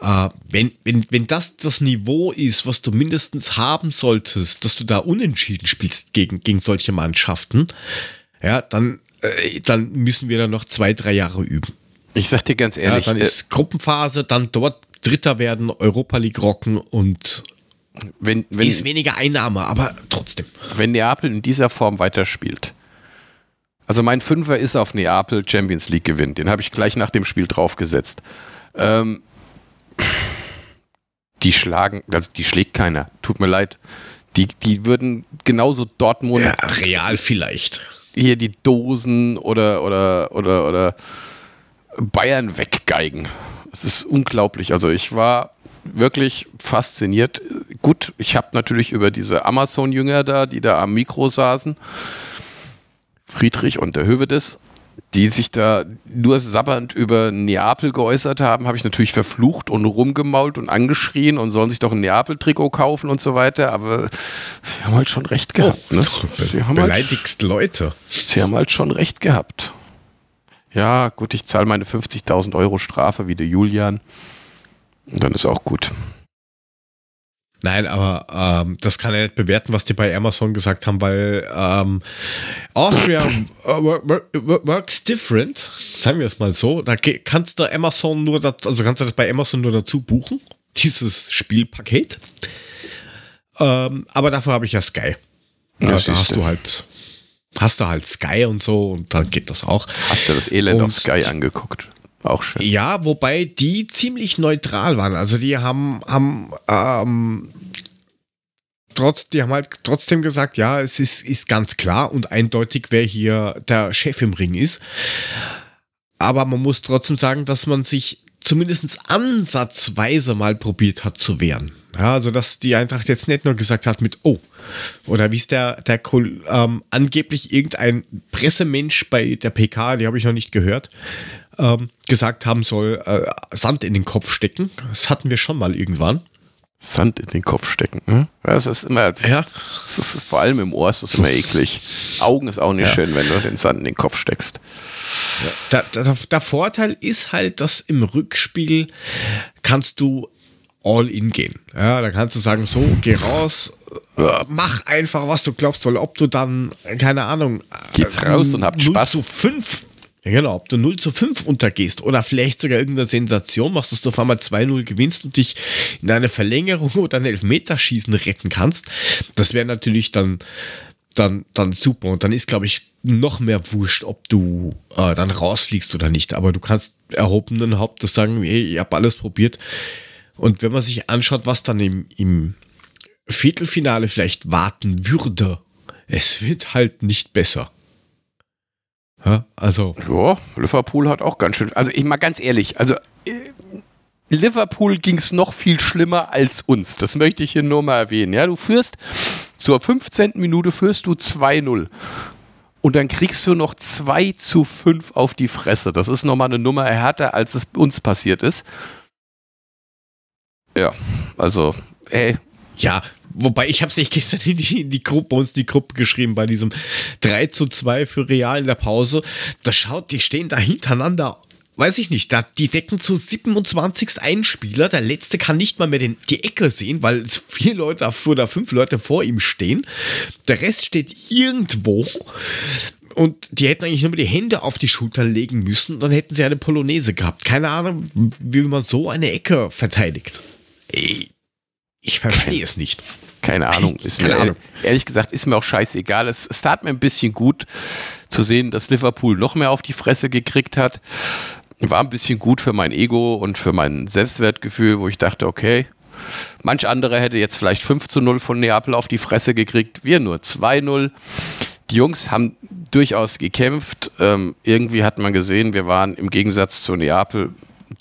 äh, wenn, wenn, wenn das das Niveau ist, was du mindestens haben solltest, dass du da unentschieden spielst gegen, gegen solche Mannschaften, ja, dann, äh, dann müssen wir da noch zwei, drei Jahre üben. Ich sag dir ganz ehrlich. Ja, dann ist Gruppenphase, dann dort Dritter werden, Europa League rocken und wenn, wenn, ist weniger Einnahme, aber trotzdem. Wenn Neapel in dieser Form weiterspielt. Also mein Fünfer ist auf Neapel Champions League Gewinn. Den habe ich gleich nach dem Spiel draufgesetzt. Ähm, die schlagen, also die schlägt keiner. Tut mir leid. Die, die würden genauso Dortmund. Ja, real vielleicht. Hier die Dosen oder, oder, oder, oder Bayern weggeigen. Das ist unglaublich. Also ich war wirklich fasziniert. Gut, ich habe natürlich über diese Amazon-Jünger da, die da am Mikro saßen, Friedrich und der Hövedes, die sich da nur sabbernd über Neapel geäußert haben, habe ich natürlich verflucht und rumgemault und angeschrien und sollen sich doch ein Neapel-Trikot kaufen und so weiter. Aber sie haben halt schon recht gehabt. Oh, ne? Sie haben halt beleidigst halt, Leute. Sie haben halt schon recht gehabt. Ja, gut, ich zahle meine 50.000 Euro Strafe wie der Julian. Und dann ist auch gut. Nein, aber ähm, das kann er nicht bewerten, was die bei Amazon gesagt haben, weil ähm, Austria works different, sagen wir es mal so. Da kannst du Amazon nur, also kannst du das bei Amazon nur dazu buchen, <laughs> dieses Spielpaket. Ähm, aber dafür habe ich ja Sky. Ja, ja da hast du halt, hast du halt Sky und so und dann geht das auch. Hast du das Elend und, auf Sky angeguckt? Auch schön. Ja, wobei die ziemlich neutral waren. Also die haben, haben ähm, trotz, die haben halt trotzdem gesagt, ja, es ist, ist ganz klar und eindeutig, wer hier der Chef im Ring ist. Aber man muss trotzdem sagen, dass man sich zumindest ansatzweise mal probiert hat zu wehren. Ja, also dass die Eintracht jetzt nicht nur gesagt hat mit Oh oder wie es der, der ähm, angeblich irgendein Pressemensch bei der PK, die habe ich noch nicht gehört, ähm, gesagt haben soll, äh, Sand in den Kopf stecken. Das hatten wir schon mal irgendwann. Sand in den Kopf stecken. Hm? Das ist immer, das, ja. das ist, vor allem im Ohr ist das immer eklig. Augen ist auch nicht ja. schön, wenn du den Sand in den Kopf steckst. Ja, der, der, der Vorteil ist halt, dass im Rückspiel kannst du all in gehen. Ja, da kannst du sagen, so, geh raus, äh, mach einfach, was du glaubst, weil ob du dann, keine Ahnung, geht's äh, raus und habt 0 Spaß. zu 5 ja, genau, ob du 0 zu 5 untergehst oder vielleicht sogar irgendeine Sensation machst, dass du auf einmal 2-0 gewinnst und dich in eine Verlängerung <laughs> oder ein Elfmeterschießen retten kannst, das wäre natürlich dann, dann, dann super. Und dann ist, glaube ich, noch mehr wurscht, ob du äh, dann rausfliegst oder nicht. Aber du kannst erhobenen Hauptes sagen, hey, ich habe alles probiert. Und wenn man sich anschaut, was dann im, im Viertelfinale vielleicht warten würde, es wird halt nicht besser. Ja, also. Ja, Liverpool hat auch ganz schön. Also, ich mal ganz ehrlich, also. Äh, Liverpool ging es noch viel schlimmer als uns. Das möchte ich hier nur mal erwähnen. Ja, du führst zur 15. Minute führst du 2-0. Und dann kriegst du noch 2 zu 5 auf die Fresse. Das ist nochmal eine Nummer härter, als es uns passiert ist. Ja, also, ey. Ja, wobei ich habe es nicht <laughs> gestern in die, in die Gruppe, bei uns die Gruppe geschrieben, bei diesem 3 zu 2 für Real in der Pause. Da schaut, die stehen da hintereinander weiß ich nicht, da, die decken zu 27. ein Spieler, der letzte kann nicht mal mehr den, die Ecke sehen, weil vier Leute oder fünf Leute vor ihm stehen. Der Rest steht irgendwo. Und die hätten eigentlich nur die Hände auf die Schulter legen müssen dann hätten sie eine Polonaise gehabt. Keine Ahnung, wie man so eine Ecke verteidigt. Ey, ich verstehe es nicht. Keine Ahnung. Ist Keine mir, Ahnung. Ehrlich gesagt, ist mir auch scheißegal. Es, es tat mir ein bisschen gut zu sehen, dass Liverpool noch mehr auf die Fresse gekriegt hat. War ein bisschen gut für mein Ego und für mein Selbstwertgefühl, wo ich dachte, okay, manch andere hätte jetzt vielleicht 5 zu 0 von Neapel auf die Fresse gekriegt. Wir nur 2-0. Die Jungs haben durchaus gekämpft. Ähm, irgendwie hat man gesehen, wir waren im Gegensatz zu Neapel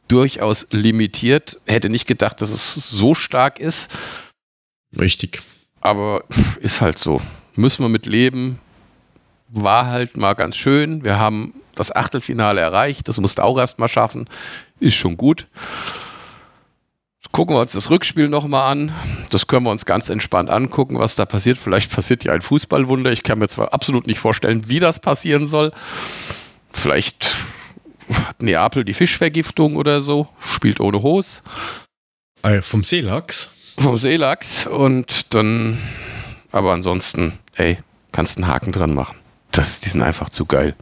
durchaus limitiert. Hätte nicht gedacht, dass es so stark ist. Richtig. Aber ist halt so. Müssen wir mit leben. War halt mal ganz schön. Wir haben das Achtelfinale erreicht. Das musste auch erst mal schaffen. Ist schon gut. Gucken wir uns das Rückspiel nochmal an. Das können wir uns ganz entspannt angucken, was da passiert. Vielleicht passiert ja ein Fußballwunder. Ich kann mir zwar absolut nicht vorstellen, wie das passieren soll. Vielleicht Neapel die Fischvergiftung oder so, spielt ohne Hose. Ah vom Seelachs? Vom Seelachs und dann, aber ansonsten, ey, kannst einen Haken dran machen. Das, die sind einfach zu geil.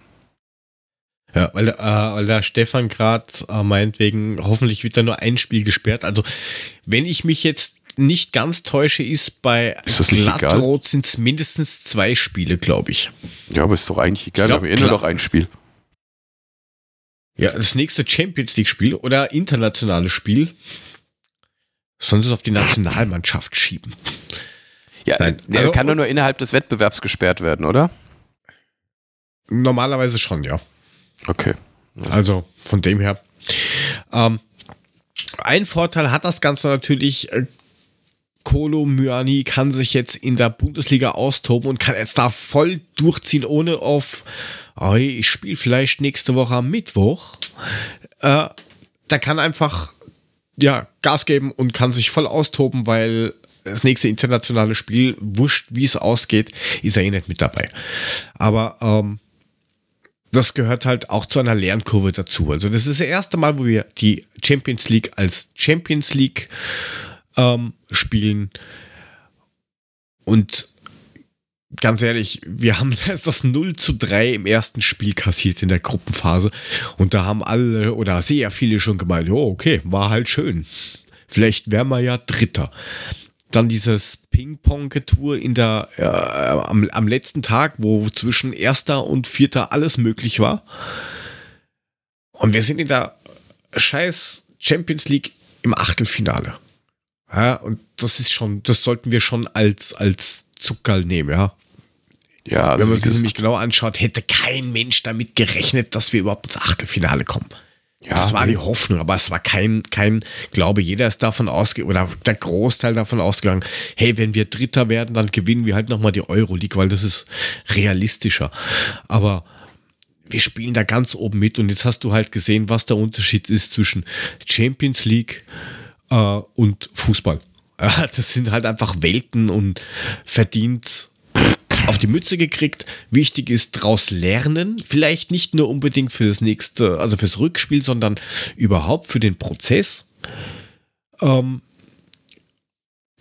Ja, weil, äh, weil der Stefan gerade äh, meint, wegen, hoffentlich wird da nur ein Spiel gesperrt. Also, wenn ich mich jetzt nicht ganz täusche, ist bei ist Glattrot sind es mindestens zwei Spiele, glaube ich. Ja, aber ist doch eigentlich egal. Wir haben eh nur noch ein Spiel. Ja, das nächste Champions League-Spiel oder internationales Spiel. Sollen sie es auf die Nationalmannschaft schieben? Ja, Nein, der also, kann nur innerhalb des Wettbewerbs gesperrt werden, oder? Normalerweise schon, ja. Okay. Also von dem her. Ähm, ein Vorteil hat das Ganze natürlich. Äh, Kolo Myani kann sich jetzt in der Bundesliga austoben und kann jetzt da voll durchziehen, ohne auf, oh, ich spiele vielleicht nächste Woche am Mittwoch. Äh, der kann einfach ja, Gas geben und kann sich voll austoben, weil das nächste internationale Spiel, wurscht wie es ausgeht, ist er eh nicht mit dabei. Aber ähm, das gehört halt auch zu einer Lernkurve dazu. Also das ist das erste Mal, wo wir die Champions League als Champions League ähm, spielen. Und ganz ehrlich, wir haben <laughs> das 0 zu 3 im ersten Spiel kassiert in der Gruppenphase. Und da haben alle oder sehr viele schon gemeint, oh, okay, war halt schön. Vielleicht wären wir ja Dritter. Dann dieses Ping-Pong-Tour in der äh, am, am letzten Tag, wo zwischen erster und vierter alles möglich war. Und wir sind in der scheiß Champions League im Achtelfinale. Ja, und das ist schon, das sollten wir schon als, als Zuckerl nehmen, ja. Ja, also Wenn man sich nämlich genau anschaut, hätte kein Mensch damit gerechnet, dass wir überhaupt ins Achtelfinale kommen. Ja, das war die Hoffnung, aber es war kein, kein Glaube. Jeder ist davon ausgegangen, oder der Großteil davon ausgegangen, hey, wenn wir Dritter werden, dann gewinnen wir halt nochmal die Euroleague, weil das ist realistischer. Aber wir spielen da ganz oben mit und jetzt hast du halt gesehen, was der Unterschied ist zwischen Champions League äh, und Fußball. <laughs> das sind halt einfach Welten und verdient auf die Mütze gekriegt. Wichtig ist daraus lernen. Vielleicht nicht nur unbedingt für das nächste, also fürs Rückspiel, sondern überhaupt für den Prozess. Ähm,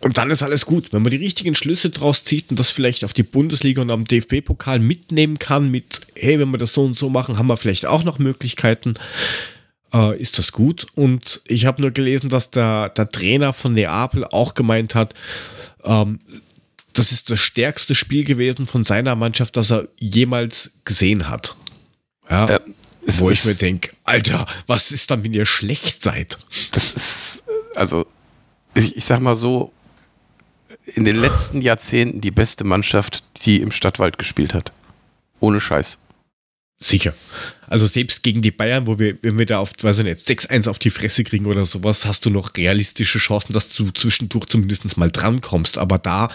und dann ist alles gut. Wenn man die richtigen Schlüsse draus zieht und das vielleicht auf die Bundesliga und am DFB-Pokal mitnehmen kann, mit, hey, wenn wir das so und so machen, haben wir vielleicht auch noch Möglichkeiten, äh, ist das gut. Und ich habe nur gelesen, dass der, der Trainer von Neapel auch gemeint hat, ähm, das ist das stärkste Spiel gewesen von seiner Mannschaft, das er jemals gesehen hat. Ja. Äh, wo ich mir denke, Alter, was ist dann, wenn ihr schlecht seid? Das ist, also, ich, ich sag mal so, in den letzten Jahrzehnten die beste Mannschaft, die im Stadtwald gespielt hat. Ohne Scheiß. Sicher. Also selbst gegen die Bayern, wo wir, wenn wir da auf, weiß ich nicht, 6-1 auf die Fresse kriegen oder sowas, hast du noch realistische Chancen, dass du zwischendurch zumindest mal drankommst. Aber da,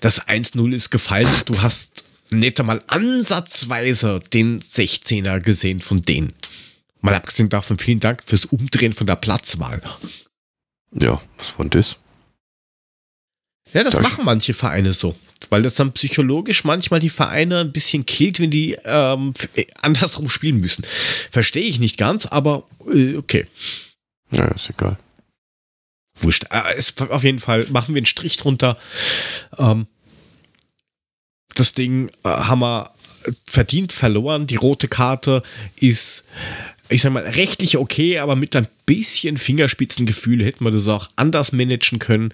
das 1-0 ist gefallen, du hast nicht einmal ansatzweise den 16er gesehen von denen. Mal abgesehen davon, vielen Dank fürs Umdrehen von der Platzwahl. Ja, was war das? Ja, das, machen manche Vereine so weil das dann psychologisch manchmal die Vereine ein bisschen killt, wenn die ähm, äh, andersrum spielen müssen. Verstehe ich nicht ganz, aber äh, okay. Ja, ist egal. Wurscht. Äh, ist, auf jeden Fall machen wir einen Strich drunter. Ähm, das Ding äh, haben wir verdient verloren. Die rote Karte ist, ich sag mal, rechtlich okay, aber mit ein bisschen Fingerspitzengefühl hätten wir das auch anders managen können.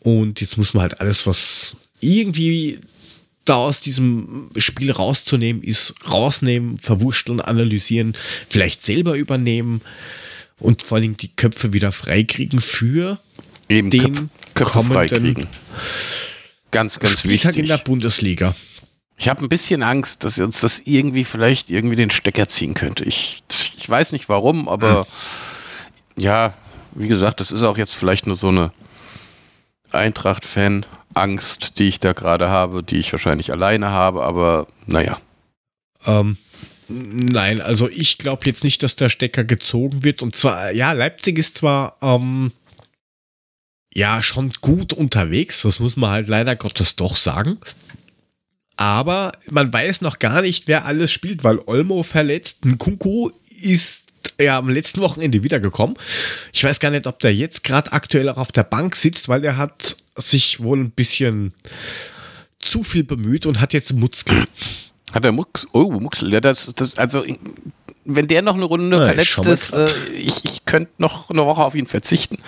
Und jetzt muss man halt alles, was irgendwie da aus diesem Spiel rauszunehmen ist, rausnehmen, verwurschteln, analysieren, vielleicht selber übernehmen und vor allem die Köpfe wieder freikriegen für Eben den Köpfe, Köpfe kommenden freikriegen. Ganz, ganz Spieltag wichtig. in der Bundesliga. Ich habe ein bisschen Angst, dass uns das irgendwie vielleicht irgendwie den Stecker ziehen könnte. Ich, ich weiß nicht warum, aber hm. ja, wie gesagt, das ist auch jetzt vielleicht nur so eine Eintracht-Fan Angst, die ich da gerade habe, die ich wahrscheinlich alleine habe, aber naja. Ähm, nein, also ich glaube jetzt nicht, dass der Stecker gezogen wird. Und zwar, ja, Leipzig ist zwar ähm, ja schon gut unterwegs, das muss man halt leider Gottes doch sagen. Aber man weiß noch gar nicht, wer alles spielt, weil Olmo verletzt, Nkunku ist ja am letzten Wochenende wiedergekommen. Ich weiß gar nicht, ob der jetzt gerade aktuell auch auf der Bank sitzt, weil der hat sich wohl ein bisschen zu viel bemüht und hat jetzt Mutzkel. Hat er Mux? Oh, Muxel. Ja, das, das, also, wenn der noch eine Runde ja, verletzt ist, äh, ich, ich könnte noch eine Woche auf ihn verzichten.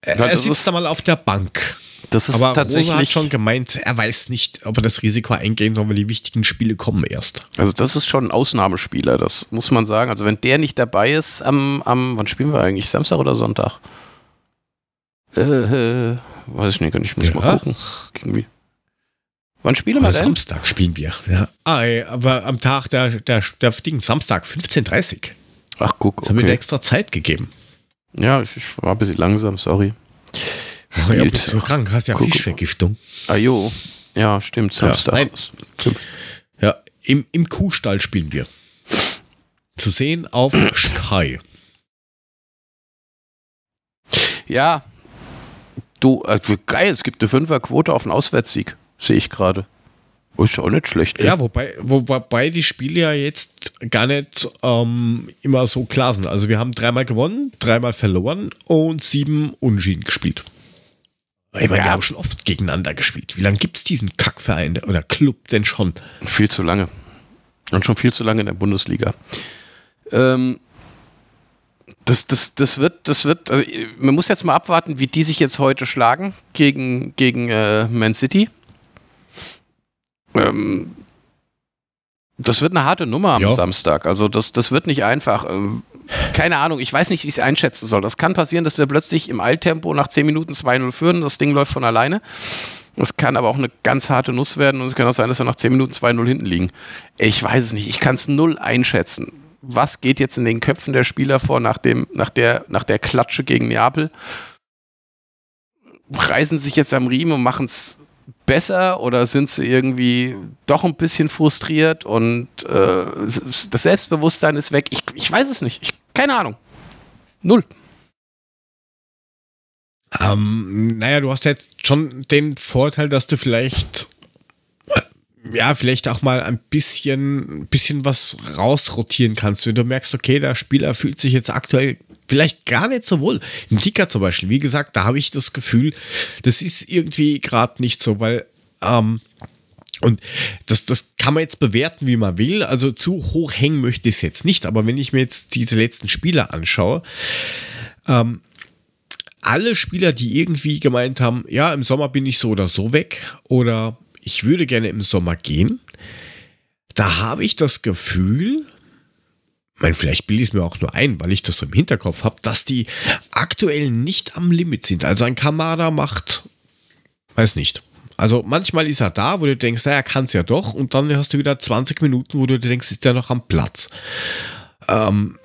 Er, er sitzt da mal auf der Bank. Das ist Aber tatsächlich. Rosa hat schon gemeint, er weiß nicht, ob er das Risiko eingehen soll, weil die wichtigen Spiele kommen erst. Also, das ist schon ein Ausnahmespieler, das muss man sagen. Also, wenn der nicht dabei ist, am, am wann spielen wir eigentlich? Samstag oder Sonntag? Äh, äh weiß ich nicht, kann ich muss ja. mal gucken. Irgendwie. Wann spielen wir denn? Samstag spielen wir. Ja. Ah, ey, aber am Tag der, der, der Ding, Samstag, 15.30 Uhr. Ach, guck. Das okay. haben wir extra Zeit gegeben. Ja, ich, ich war ein bisschen langsam, sorry. Oh, ja, bist du krank, hast ja Guck, Fischvergiftung. Ah jo, ja, stimmt, Samstag. Ja, ja im, im Kuhstall spielen wir. Zu sehen auf <clears throat> Sky. Ja, du, also geil, es gibt eine Fünferquote auf einen Auswärtssieg, sehe ich gerade. Ist auch nicht schlecht. Gell? Ja, wobei, wobei die Spiele ja jetzt gar nicht ähm, immer so klar sind. Also wir haben dreimal gewonnen, dreimal verloren und sieben Unentschieden gespielt. Ich meine, ja. wir haben schon oft gegeneinander gespielt. Wie lange gibt es diesen Kackverein oder Club denn schon? Viel zu lange. Und schon viel zu lange in der Bundesliga. Ähm, das, das, das wird, das wird, also man muss jetzt mal abwarten, wie die sich jetzt heute schlagen gegen, gegen äh, Man City. Ähm, das wird eine harte Nummer am ja. Samstag. Also das, das wird nicht einfach. Ähm, keine Ahnung, ich weiß nicht, wie ich es einschätzen soll. Das kann passieren, dass wir plötzlich im Eiltempo nach 10 Minuten 2-0 führen. Das Ding läuft von alleine. Das kann aber auch eine ganz harte Nuss werden und es kann auch sein, dass wir nach 10 Minuten 2-0 hinten liegen. Ich weiß es nicht. Ich kann es null einschätzen. was geht jetzt in den Köpfen der Spieler vor nach, dem, nach, der, nach der Klatsche gegen Neapel? Reißen sich jetzt am Riemen und machen es besser oder sind sie irgendwie doch ein bisschen frustriert und äh, das Selbstbewusstsein ist weg? Ich, ich weiß es nicht. Ich, keine Ahnung. Null. Ähm, naja, du hast jetzt schon den Vorteil, dass du vielleicht ja, vielleicht auch mal ein bisschen, bisschen was rausrotieren kannst. Wenn du merkst, okay, der Spieler fühlt sich jetzt aktuell vielleicht gar nicht so wohl. Im Ticker zum Beispiel, wie gesagt, da habe ich das Gefühl, das ist irgendwie gerade nicht so, weil, ähm, und das, das kann man jetzt bewerten, wie man will. Also zu hoch hängen möchte ich es jetzt nicht. Aber wenn ich mir jetzt diese letzten Spieler anschaue, ähm, alle Spieler, die irgendwie gemeint haben, ja, im Sommer bin ich so oder so weg oder ich würde gerne im Sommer gehen, da habe ich das Gefühl, mein, vielleicht bilde ich es mir auch nur ein, weil ich das so im Hinterkopf habe, dass die aktuell nicht am Limit sind. Also ein Kamada macht, weiß nicht. Also manchmal ist er da, wo du denkst, er kann es ja doch, und dann hast du wieder 20 Minuten, wo du denkst, ist der noch am Platz. Ähm,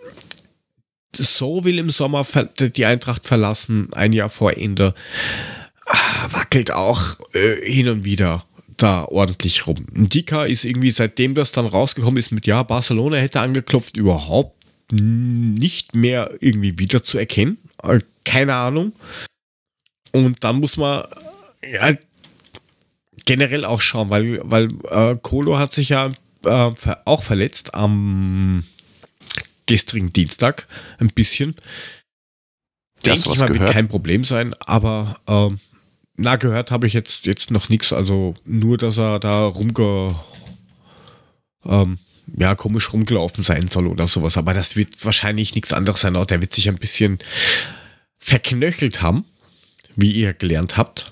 so will im Sommer die Eintracht verlassen, ein Jahr vor Ende. Ah, wackelt auch äh, hin und wieder da ordentlich rum. Dika ist irgendwie, seitdem das dann rausgekommen ist mit, ja, Barcelona hätte angeklopft, überhaupt nicht mehr irgendwie wieder zu erkennen. Äh, keine Ahnung. Und dann muss man ja, generell auch schauen, weil, weil äh, Kolo hat sich ja äh, auch verletzt am gestrigen Dienstag ein bisschen. Denke ich mal, gehört? wird kein Problem sein, aber ähm, na, gehört habe ich jetzt, jetzt noch nichts. Also nur, dass er da rumge. Ähm, ja, komisch rumgelaufen sein soll oder sowas. Aber das wird wahrscheinlich nichts anderes sein. Auch der wird sich ein bisschen verknöchelt haben, wie ihr gelernt habt.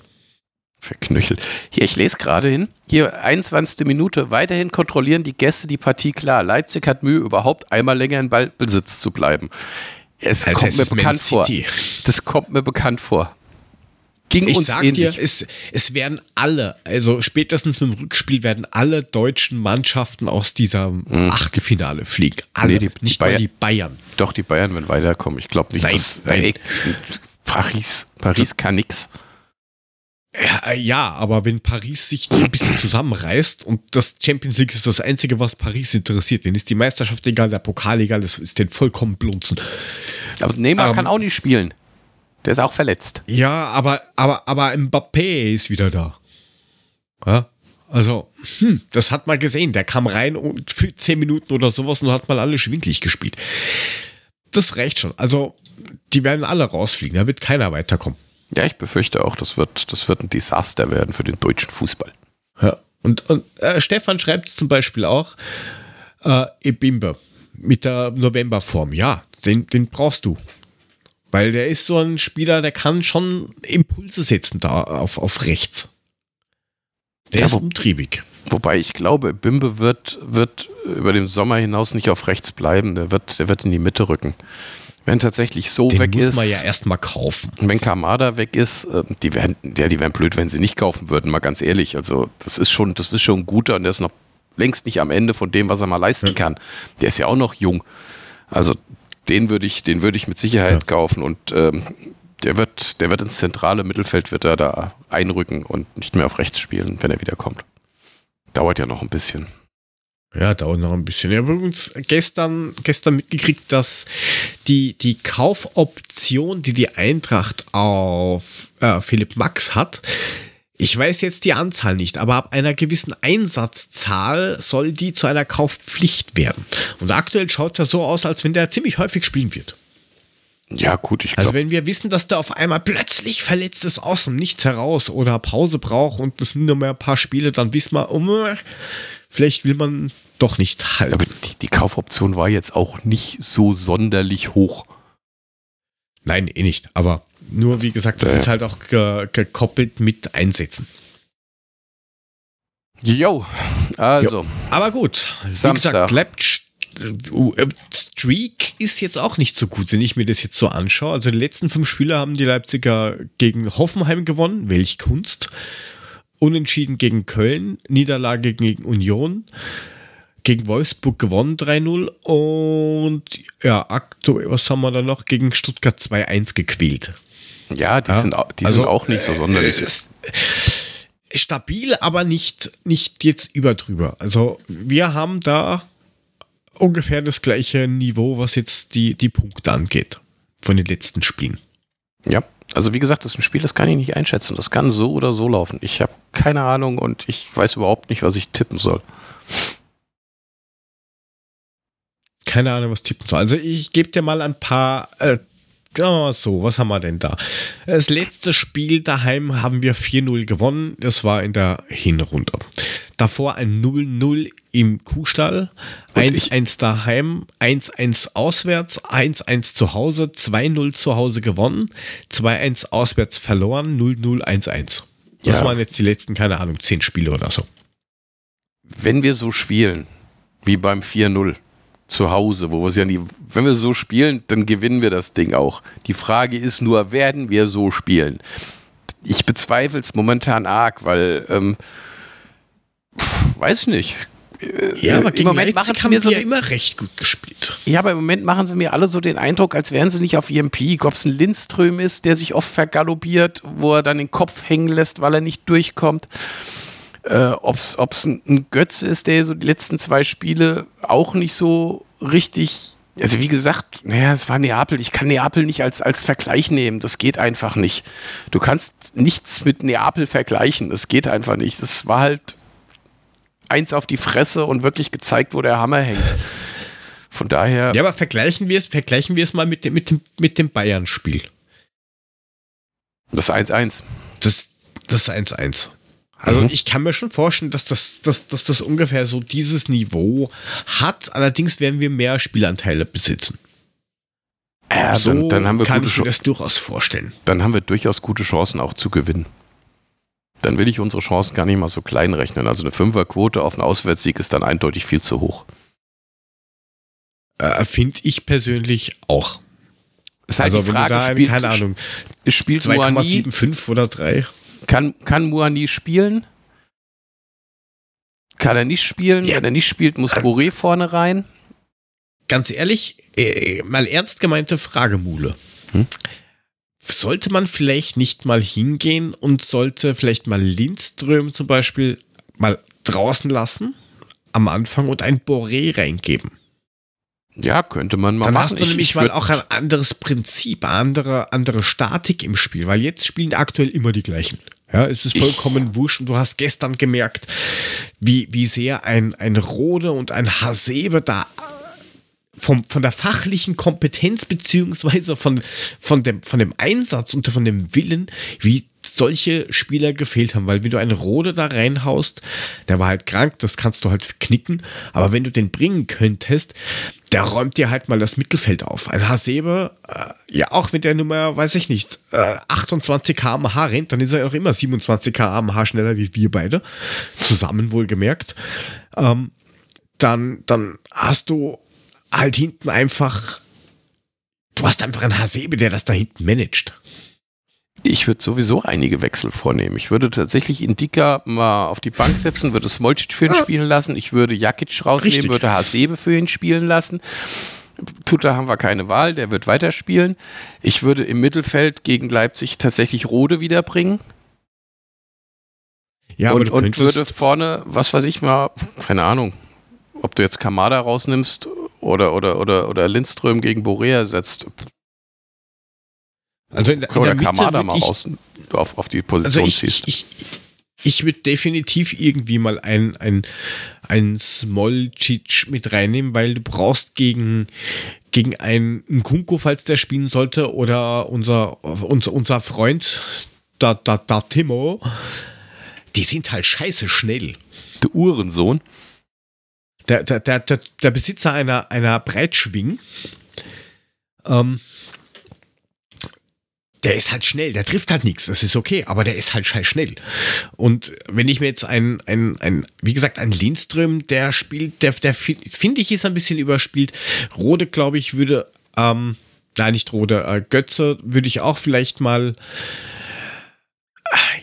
Verknöchelt. Hier, ich lese gerade hin. Hier, 21. Minute. Weiterhin kontrollieren die Gäste die Partie klar. Leipzig hat Mühe, überhaupt einmal länger in Ballbesitz zu bleiben. Es Alter, kommt mir bekannt vor. Das kommt mir bekannt vor ging ich uns sag ähnlich. dir, es, es werden alle, also spätestens im Rückspiel werden alle deutschen Mannschaften aus dieser mhm. Achtelfinale fliegen. Alle, nee, die, nicht Bayern, die Bayern. Doch, die Bayern werden weiterkommen. Ich glaube nicht, nein, dass nein. Paris, Paris kann nix. Ja, ja, aber wenn Paris sich ein bisschen zusammenreißt und das Champions League ist das Einzige, was Paris interessiert, dann ist die Meisterschaft egal, der Pokal egal, das ist den vollkommen blunzen. Aber Neymar ähm, kann auch nicht spielen. Der ist auch verletzt. Ja, aber, aber, aber Mbappé ist wieder da. Ja, also, hm, das hat man gesehen. Der kam rein und für 10 Minuten oder sowas und hat mal alle schwindlig gespielt. Das reicht schon. Also, die werden alle rausfliegen. Da wird keiner weiterkommen. Ja, ich befürchte auch, das wird, das wird ein Desaster werden für den deutschen Fußball. Ja. Und, und äh, Stefan schreibt zum Beispiel auch, äh, Ebimbe mit der Novemberform. Ja, den, den brauchst du. Weil der ist so ein Spieler, der kann schon Impulse setzen da auf, auf rechts. Der ja, ist umtriebig. Wobei ich glaube, Bimbe wird, wird über den Sommer hinaus nicht auf rechts bleiben. Der wird, der wird in die Mitte rücken. Wenn tatsächlich so den weg muss ist. muss man ja erstmal kaufen. Wenn Kamada weg ist, äh, die wären, ja, die wären blöd, wenn sie nicht kaufen würden, mal ganz ehrlich. Also, das ist schon, das ist schon ein guter und der ist noch längst nicht am Ende von dem, was er mal leisten kann. Der ist ja auch noch jung. Also, den würde ich, den würde ich mit Sicherheit ja. kaufen und ähm, der wird, der wird ins zentrale Mittelfeld wird er da einrücken und nicht mehr auf rechts spielen, wenn er wiederkommt. Dauert ja noch ein bisschen. Ja, dauert noch ein bisschen. Ich habe übrigens gestern, gestern mitgekriegt, dass die, die Kaufoption, die die Eintracht auf äh, Philipp Max hat, ich weiß jetzt die Anzahl nicht, aber ab einer gewissen Einsatzzahl soll die zu einer Kaufpflicht werden. Und aktuell schaut es ja so aus, als wenn der ziemlich häufig spielen wird. Ja, gut, ich glaube. Also, wenn wir wissen, dass der auf einmal plötzlich verletzt ist, aus dem Nichts heraus oder Pause braucht und das sind nur mehr ein paar Spiele, dann wissen wir, um, vielleicht will man doch nicht halten. Aber die, die Kaufoption war jetzt auch nicht so sonderlich hoch. Nein, eh nicht. Aber nur, wie gesagt, das äh. ist halt auch ge gekoppelt mit Einsätzen. Jo, also. Jo. Aber gut, Samstag. wie gesagt, äh, Streak ist jetzt auch nicht so gut, wenn ich mir das jetzt so anschaue. Also die letzten fünf Spiele haben die Leipziger gegen Hoffenheim gewonnen, welch Kunst. Unentschieden gegen Köln, Niederlage gegen Union. gegen Wolfsburg gewonnen 3-0 und ja, aktuell, was haben wir da noch? Gegen Stuttgart 2-1 gequält. Ja, die, ja? Sind, auch, die also, sind auch nicht so sonderlich. Äh, stabil, aber nicht, nicht jetzt überdrüber. Also wir haben da ungefähr das gleiche Niveau, was jetzt die, die Punkte angeht von den letzten Spielen. Ja, also wie gesagt, das ist ein Spiel, das kann ich nicht einschätzen. Das kann so oder so laufen. Ich habe keine Ahnung und ich weiß überhaupt nicht, was ich tippen soll. Keine Ahnung, was tippen soll. Also ich gebe dir mal ein paar äh, so, was haben wir denn da? Das letzte Spiel daheim haben wir 4-0 gewonnen. Das war in der Hinrunde. Davor ein 0-0 im Kuhstall, 1-1 daheim, 1-1 auswärts, 1-1 zu Hause, 2-0 zu Hause gewonnen, 2-1 auswärts verloren, 0-0, 1-1. Das ja. waren jetzt die letzten, keine Ahnung, 10 Spiele oder so. Wenn wir so spielen, wie beim 4-0, zu Hause, wo wir es ja nie, wenn wir so spielen, dann gewinnen wir das Ding auch. Die Frage ist nur, werden wir so spielen? Ich bezweifle es momentan arg, weil, ähm, pf, weiß nicht. Äh, ja, aber im Moment machen sie mir so ja immer recht gut gespielt. Ja, aber im Moment machen sie mir alle so den Eindruck, als wären sie nicht auf ihrem Peak. Ob es ein Lindström ist, der sich oft vergaloppiert, wo er dann den Kopf hängen lässt, weil er nicht durchkommt äh, ob es ein, Götze ist, der so die letzten zwei Spiele auch nicht so richtig also wie gesagt, naja, es war Neapel. Ich kann Neapel nicht als, als Vergleich nehmen. Das geht einfach nicht. Du kannst nichts mit Neapel vergleichen. Das geht einfach nicht. Das war halt eins auf die Fresse und wirklich gezeigt, wo der Hammer hängt. Von daher. Ja, aber vergleichen wir es, vergleichen wir es mal mit dem, mit dem, mit dem Bayern-Spiel. Das 1-1. Das, das 1-1. Also mhm. ich kann mir schon vorstellen, dass das, dass, dass das ungefähr so dieses Niveau hat. Allerdings werden wir mehr Spielanteile besitzen. Ja, so dann, dann haben wir kann ich mir das durchaus vorstellen. Dann haben wir durchaus gute Chancen auch zu gewinnen. Dann will ich unsere Chancen gar nicht mal so klein rechnen. Also eine Fünferquote auf einen Auswärtssieg ist dann eindeutig viel zu hoch. Äh, Finde ich persönlich auch. Ist halt also die Frage, da, spielt, keine Ahnung, spielt 2,75 oder 3. Kann, kann Muani spielen? Kann er nicht spielen? Ja. Wenn er nicht spielt, muss Boré vorne rein. Ganz ehrlich, äh, mal ernst gemeinte Frage, Mule. Hm? Sollte man vielleicht nicht mal hingehen und sollte vielleicht mal Lindström zum Beispiel mal draußen lassen am Anfang und ein Boré reingeben? Ja, könnte man mal Dann machen. hast du ich, nämlich ich mal auch ein anderes Prinzip, andere, andere Statik im Spiel, weil jetzt spielen aktuell immer die gleichen. Ja, es ist vollkommen ich, wurscht und du hast gestern gemerkt, wie, wie sehr ein, ein Rode und ein Hasebe da vom, von der fachlichen Kompetenz beziehungsweise von, von, dem, von dem Einsatz und von dem Willen, wie solche Spieler gefehlt haben, weil wenn du einen Rode da reinhaust, der war halt krank, das kannst du halt knicken, aber wenn du den bringen könntest, der räumt dir halt mal das Mittelfeld auf. Ein Hasebe, äh, ja, auch wenn der Nummer, weiß ich nicht, äh, 28 km/h rennt, dann ist er auch immer 27 km/h schneller wie wir beide, zusammen wohlgemerkt. Ähm, dann, dann hast du halt hinten einfach, du hast einfach einen Hasebe, der das da hinten managt. Ich würde sowieso einige Wechsel vornehmen. Ich würde tatsächlich Indika mal auf die Bank setzen, würde Smolcic für ihn ah. spielen lassen. Ich würde Jakic rausnehmen, Richtig. würde Hasebe für ihn spielen lassen. Tuta haben wir keine Wahl, der wird weiterspielen. Ich würde im Mittelfeld gegen Leipzig tatsächlich Rode wiederbringen. Ja, und, und würde vorne, was weiß ich mal, keine Ahnung, ob du jetzt Kamada rausnimmst oder, oder, oder, oder Lindström gegen Borea setzt. Also in, in oder Kamada mal raus auf, auf die Position also ich, ziehst. Ich, ich, ich würde definitiv irgendwie mal ein, ein, ein Smolcic mit reinnehmen, weil du brauchst gegen, gegen einen Nkunku, falls der spielen sollte, oder unser, unser, unser Freund, da, da, da Timo, die sind halt scheiße schnell. Der Uhrensohn der, der, der, der, der Besitzer einer, einer Breitschwing, ähm, der ist halt schnell, der trifft halt nichts, das ist okay, aber der ist halt scheiß schnell. Und wenn ich mir jetzt ein, ein, ein wie gesagt, ein Lindström, der spielt, der, der finde ich ist ein bisschen überspielt. Rode, glaube ich, würde, ähm, nein, nicht Rode, äh, Götze würde ich auch vielleicht mal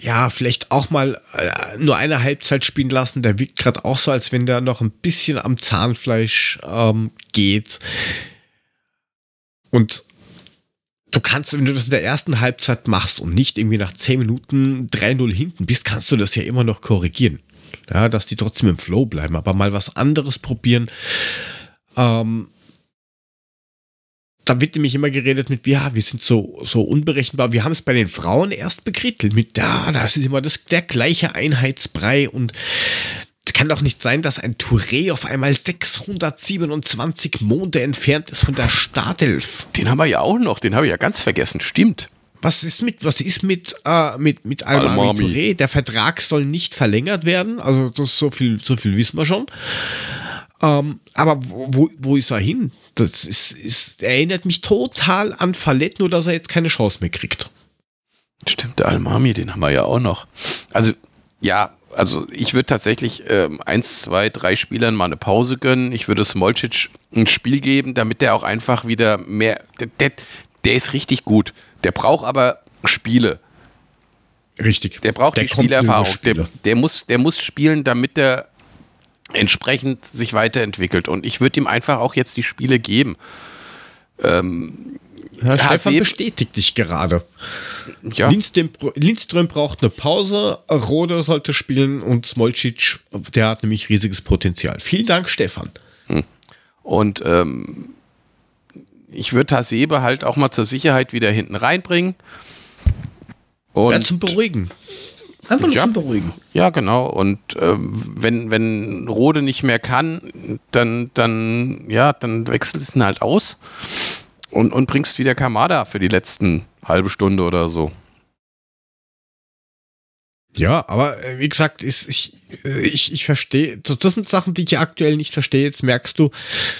ja, vielleicht auch mal äh, nur eine Halbzeit spielen lassen. Der wirkt gerade auch so, als wenn der noch ein bisschen am Zahnfleisch ähm, geht. Und du kannst, wenn du das in der ersten Halbzeit machst und nicht irgendwie nach 10 Minuten 3-0 hinten bist, kannst du das ja immer noch korrigieren. Ja, dass die trotzdem im Flow bleiben, aber mal was anderes probieren. Ähm, da wird nämlich immer geredet mit, ja, wir sind so, so unberechenbar. Wir haben es bei den Frauen erst bekrittelt mit, ja, das ist immer das, der gleiche Einheitsbrei und kann doch nicht sein, dass ein Touré auf einmal 627 Monde entfernt ist von der Startelf. Den haben wir ja auch noch, den habe ich ja ganz vergessen, stimmt. Was ist mit, was ist mit, äh, mit, mit Almami Touré? Der Vertrag soll nicht verlängert werden, also das, so, viel, so viel wissen wir schon. Ähm, aber wo, wo ist er hin? Das ist, ist, erinnert mich total an Fallett, nur dass er jetzt keine Chance mehr kriegt. Stimmt, der Almami, den haben wir ja auch noch. Also, ja, also ich würde tatsächlich ähm, eins, zwei, drei Spielern mal eine Pause gönnen. Ich würde Smolcic ein Spiel geben, damit der auch einfach wieder mehr. Der, der, der ist richtig gut. Der braucht aber Spiele. Richtig. Der braucht der die Spielerfahrung. Der, der, muss, der muss spielen, damit er entsprechend sich weiterentwickelt. Und ich würde ihm einfach auch jetzt die Spiele geben. Ähm, ja, Stefan bestätigt dich gerade. Ja. Lindström, Lindström, braucht eine Pause, Rode sollte spielen und Smolcic, der hat nämlich riesiges Potenzial. Vielen Dank, Stefan. Hm. Und ähm, ich würde Hasebe halt auch mal zur Sicherheit wieder hinten reinbringen. Und ja, zum Beruhigen. Einfach nur ja, zum Beruhigen. Ja, genau. Und ähm, wenn, wenn Rode nicht mehr kann, dann, dann, ja, dann wechselst du ihn halt aus und, und bringst wieder Kamada für die letzten halbe Stunde oder so. Ja, aber äh, wie gesagt, ist, ich, äh, ich, ich verstehe, das sind Sachen, die ich aktuell nicht verstehe. Jetzt merkst du,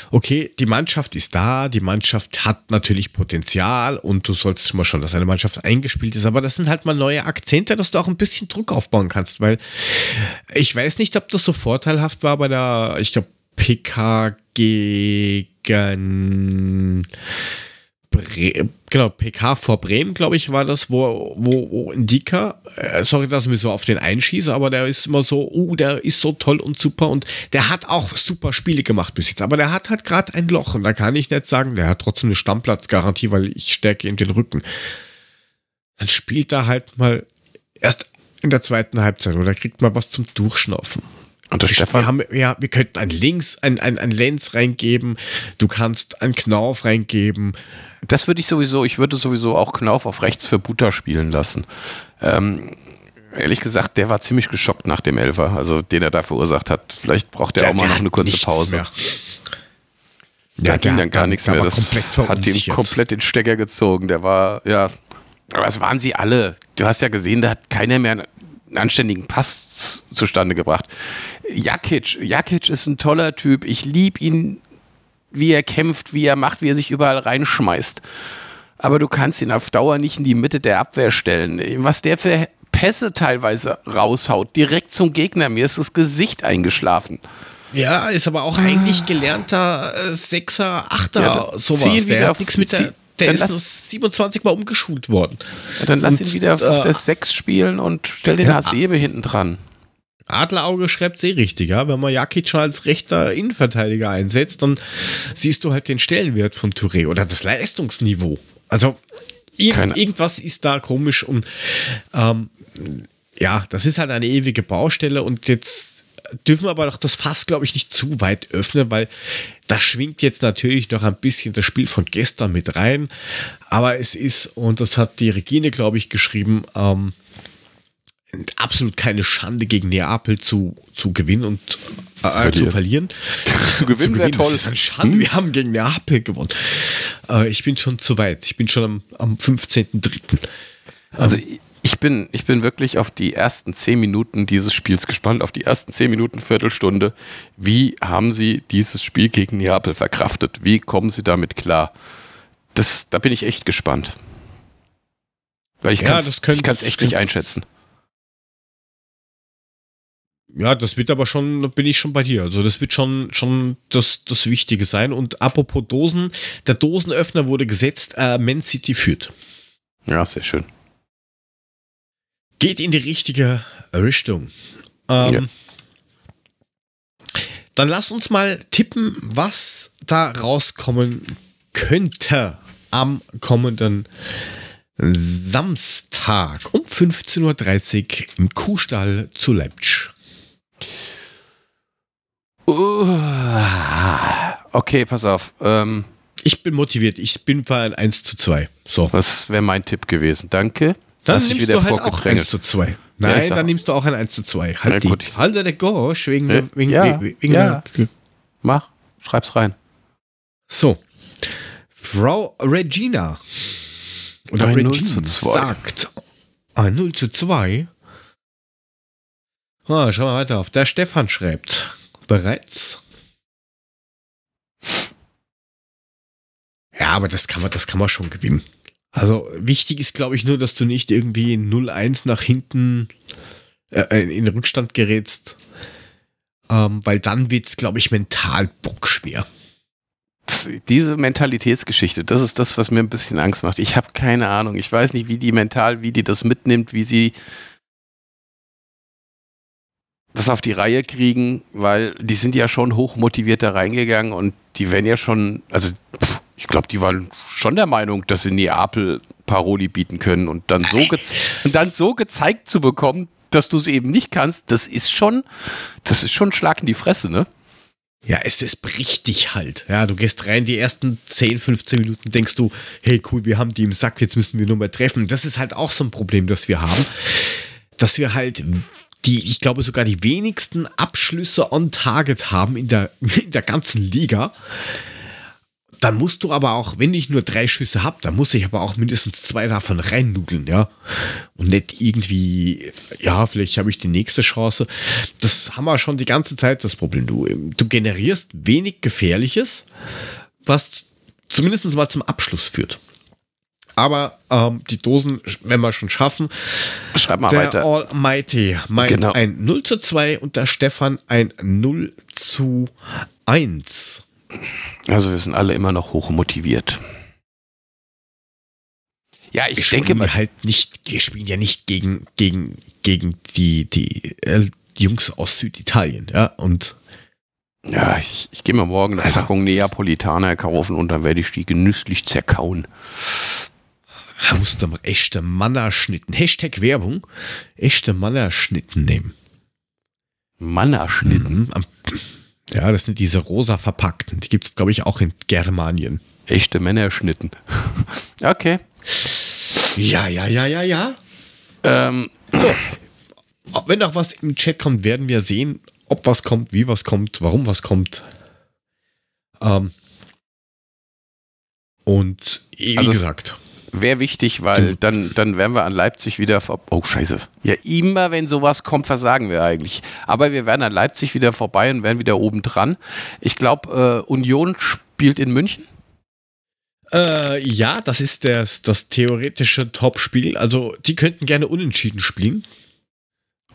okay, die Mannschaft ist da, die Mannschaft hat natürlich Potenzial und du sollst mal schon, dass eine Mannschaft eingespielt ist, aber das sind halt mal neue Akzente, dass du auch ein bisschen Druck aufbauen kannst, weil ich weiß nicht, ob das so vorteilhaft war bei der, ich glaube, PK gegen Bre genau, PK vor Bremen, glaube ich, war das, wo, wo, wo Indika, äh, sorry, dass ich mich so auf den einschieße, aber der ist immer so, oh, der ist so toll und super und der hat auch super Spiele gemacht bis jetzt, aber der hat halt gerade ein Loch und da kann ich nicht sagen, der hat trotzdem eine Stammplatzgarantie, weil ich stärke ihm den Rücken. Dann spielt er halt mal erst in der zweiten Halbzeit oder kriegt mal was zum Durchschnaufen. Und der Stefan? Wir, haben, ja, wir könnten ein Links, ein, ein, ein Lenz reingeben, du kannst einen Knauf reingeben, das würde ich sowieso, ich würde sowieso auch Knauf auf rechts für Buta spielen lassen. Ähm, ehrlich gesagt, der war ziemlich geschockt nach dem Elfer, also den er da verursacht hat. Vielleicht braucht er auch mal noch eine kurze Pause. Mehr. Da ja, ging dann gar nichts mehr. Das hat ihm komplett den Stecker gezogen. Der war, ja. Aber es waren sie alle. Du hast ja gesehen, da hat keiner mehr einen anständigen Pass zustande gebracht. Jakic, Jakic ist ein toller Typ. Ich liebe ihn wie er kämpft, wie er macht, wie er sich überall reinschmeißt. Aber du kannst ihn auf Dauer nicht in die Mitte der Abwehr stellen. Was der für Pässe teilweise raushaut, direkt zum Gegner, mir ist das Gesicht eingeschlafen. Ja, ist aber auch eigentlich gelernter äh, Sechser, Achter, ja, sowas. Der hat nichts mit der, der ist nur 27 Mal umgeschult worden. Dann lass und, ihn wieder auf, äh, der Sechs spielen und stell den ja, Hasebe hinten dran. Adlerauge schreibt sehr richtig, ja. Wenn man Jakic als rechter Innenverteidiger einsetzt, dann siehst du halt den Stellenwert von Touré oder das Leistungsniveau. Also ir irgendwas ist da komisch und ähm, ja, das ist halt eine ewige Baustelle und jetzt dürfen wir aber doch das Fass, glaube ich, nicht zu weit öffnen, weil da schwingt jetzt natürlich noch ein bisschen das Spiel von gestern mit rein. Aber es ist, und das hat die Regine, glaube ich, geschrieben, ähm, absolut keine Schande gegen Neapel zu, zu gewinnen und äh, zu verlieren. <laughs> zu gewinnen wäre toll. Das ist eine Schande. Hm? Wir haben gegen Neapel gewonnen. Äh, ich bin schon zu weit. Ich bin schon am, am 15.03. Also ich bin, ich bin wirklich auf die ersten zehn Minuten dieses Spiels gespannt, auf die ersten zehn Minuten, Viertelstunde. Wie haben Sie dieses Spiel gegen Neapel verkraftet? Wie kommen Sie damit klar? Das, da bin ich echt gespannt. Weil ich ja, kann es echt nicht einschätzen ja, das wird aber schon, da bin ich schon bei dir. Also das wird schon, schon das, das Wichtige sein. Und apropos Dosen, der Dosenöffner wurde gesetzt, äh, Man City führt. Ja, sehr schön. Geht in die richtige Richtung. Ähm, ja. Dann lass uns mal tippen, was da rauskommen könnte am kommenden Samstag um 15.30 Uhr im Kuhstall zu Leipzig. okay, pass auf. Ähm, ich bin motiviert. Ich bin für ein 1 zu 2. So. Das wäre mein Tipp gewesen. Danke. Dann nimmst du halt auch 1 zu 2. Nein, ja, dann nimmst du auch ein 1 zu 2. Halt ja, die. Halt der Gosch wegen, ja, wegen, ja, wegen ja. Der Mach, schreib's rein. So. Frau Regina oder ein Regina sagt ein 0 zu 2. Ah, schau mal weiter auf. Der Stefan schreibt bereits. Ja, aber das kann man, das kann man schon gewinnen. Also wichtig ist, glaube ich, nur, dass du nicht irgendwie 0-1 nach hinten äh, in den Rückstand gerätst. Ähm, weil dann wird es, glaube ich, mental bockschwer. Diese Mentalitätsgeschichte, das ist das, was mir ein bisschen Angst macht. Ich habe keine Ahnung. Ich weiß nicht, wie die mental, wie die das mitnimmt, wie sie das auf die Reihe kriegen, weil die sind ja schon hochmotiviert da reingegangen und die werden ja schon, also pff, ich glaube, die waren schon der Meinung, dass sie Neapel Paroli bieten können und dann so, und dann so gezeigt zu bekommen, dass du es eben nicht kannst, das ist schon, das ist schon ein Schlag in die Fresse, ne? Ja, es, es bricht dich halt. Ja, du gehst rein, die ersten 10, 15 Minuten denkst du, hey cool, wir haben die im Sack, jetzt müssen wir nur mal treffen. Das ist halt auch so ein Problem, das wir haben, dass wir halt die, ich glaube sogar die wenigsten Abschlüsse on Target haben in der, <laughs> in der ganzen Liga dann musst du aber auch, wenn ich nur drei Schüsse habe, dann muss ich aber auch mindestens zwei davon reinnudeln, ja. Und nicht irgendwie, ja, vielleicht habe ich die nächste Chance. Das haben wir schon die ganze Zeit das Problem. Du, du generierst wenig Gefährliches, was zumindest mal zum Abschluss führt. Aber ähm, die Dosen, wenn wir schon schaffen, Schreib mal der weiter. Almighty meint genau. ein 0 zu 2 und der Stefan ein 0 zu 1. Also wir sind alle immer noch hoch motiviert. Ja, ich wir denke mal halt nicht, wir spielen ja nicht gegen, gegen, gegen die, die äh, Jungs aus Süditalien, ja, und ja, ich, ich gehe mir morgen eine also, Packung Neapolitaner kaufen und dann werde ich die genüsslich zerkauen. Da musst du echte Mannerschnitten, Hashtag Werbung, echte Mannerschnitten nehmen. Mannerschnitten? Mhm, ja, das sind diese rosa verpackten. Die gibt es, glaube ich, auch in Germanien. Echte Männerschnitten. <laughs> okay. Ja, ja, ja, ja, ja. Ähm. So. Wenn noch was im Chat kommt, werden wir sehen, ob was kommt, wie was kommt, warum was kommt. Ähm. Und wie also gesagt. Wäre wichtig, weil dann, dann wären wir an Leipzig wieder vor. Oh, scheiße. Ja, immer wenn sowas kommt, versagen wir eigentlich. Aber wir wären an Leipzig wieder vorbei und wären wieder oben dran. Ich glaube, äh, Union spielt in München. Äh, ja, das ist das, das theoretische Topspiel. Also, die könnten gerne unentschieden spielen.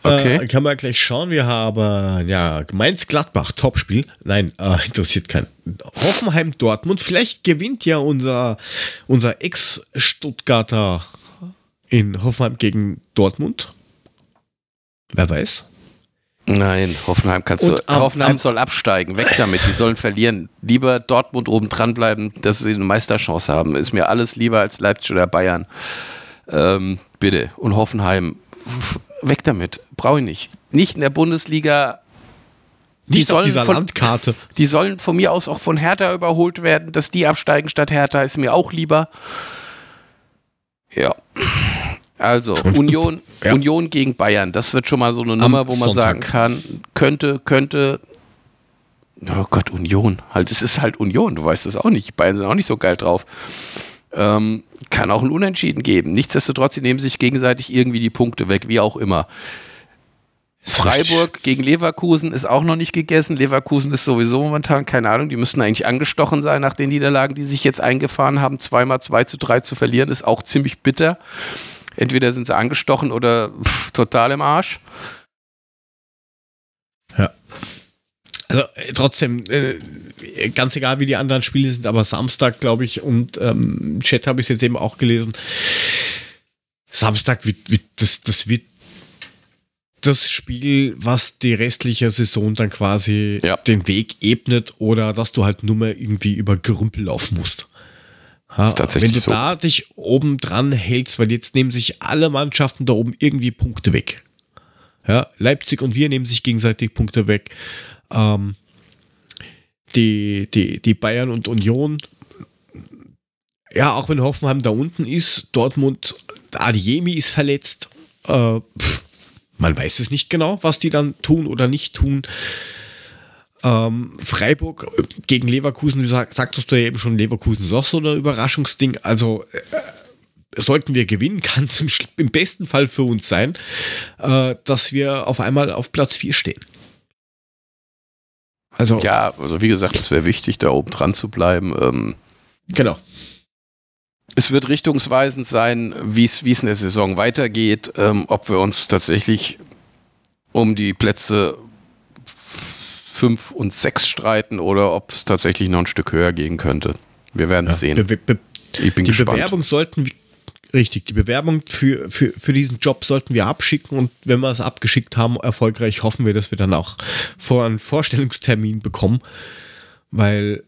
Okay. Äh, kann man gleich schauen. Wir haben ja Mainz-Gladbach, Topspiel. Nein, äh, <laughs> interessiert keinen. Hoffenheim-Dortmund. Vielleicht gewinnt ja unser, unser Ex-Stuttgarter in Hoffenheim gegen Dortmund. Wer weiß. Nein, Hoffenheim kannst Und, du. Um, Hoffenheim um, soll absteigen. Weg damit. Die sollen verlieren. Lieber Dortmund oben dran bleiben, dass sie eine Meisterchance haben. Ist mir alles lieber als Leipzig oder Bayern. Ähm, bitte. Und Hoffenheim weg damit. Brauche ich nicht. Nicht in der Bundesliga. Die sollen dieser von, Landkarte. <laughs> Die sollen von mir aus auch von Hertha überholt werden. Dass die absteigen statt Hertha ist mir auch lieber. Ja. Also, Union, ja. Union gegen Bayern, das wird schon mal so eine Nummer, Am wo man Sonntag. sagen kann, könnte, könnte, oh Gott, Union, halt, es ist halt Union, du weißt es auch nicht, Bayern sind auch nicht so geil drauf. Ähm, kann auch ein Unentschieden geben. Nichtsdestotrotz, sie nehmen sich gegenseitig irgendwie die Punkte weg, wie auch immer. Freiburg gegen Leverkusen ist auch noch nicht gegessen. Leverkusen ist sowieso momentan, keine Ahnung, die müssten eigentlich angestochen sein nach den Niederlagen, die sich jetzt eingefahren haben. Zweimal 2 zu 3 zu verlieren, ist auch ziemlich bitter. Entweder sind sie angestochen oder pff, total im Arsch. Ja. Also äh, trotzdem, äh, ganz egal wie die anderen Spiele sind, aber Samstag, glaube ich, und ähm, Chat habe ich jetzt eben auch gelesen. Samstag wird, wird das, das wird das Spiel, was die restliche Saison dann quasi Ja. den Weg ebnet oder dass du halt nur mehr irgendwie über Gerümpel laufen musst. Tatsächlich wenn du so. da dich oben dran hältst, weil jetzt nehmen sich alle Mannschaften da oben irgendwie Punkte weg. Ja, Leipzig und wir nehmen sich gegenseitig Punkte weg. Ähm, die, die, die Bayern und Union, ja, auch wenn Hoffenheim da unten ist, Dortmund, Adiemi ist verletzt. Äh, pff, man weiß es nicht genau, was die dann tun oder nicht tun. Ähm, Freiburg äh, gegen Leverkusen, du sag, sagtest du ja eben schon, Leverkusen ist auch so ein Überraschungsding. Also äh, sollten wir gewinnen, <laughs> kann es im, im besten Fall für uns sein, äh, dass wir auf einmal auf Platz 4 stehen. Also, Ja, also wie gesagt, es wäre wichtig, da oben dran zu bleiben. Ähm, genau. es wird richtungsweisend sein, wie es in der Saison weitergeht, ähm, ob wir uns tatsächlich um die Plätze 5 und 6 streiten oder ob es tatsächlich noch ein Stück höher gehen könnte. Wir werden es sehen. Be be Ich bin die gespannt. Bewerbung sollten wir, richtig, die Bewerbung für, für, für diesen Job sollten wir abschicken und wenn wir es abgeschickt haben, erfolgreich, hoffen wir, dass wir dann auch vor einen Vorstellungstermin bekommen, weil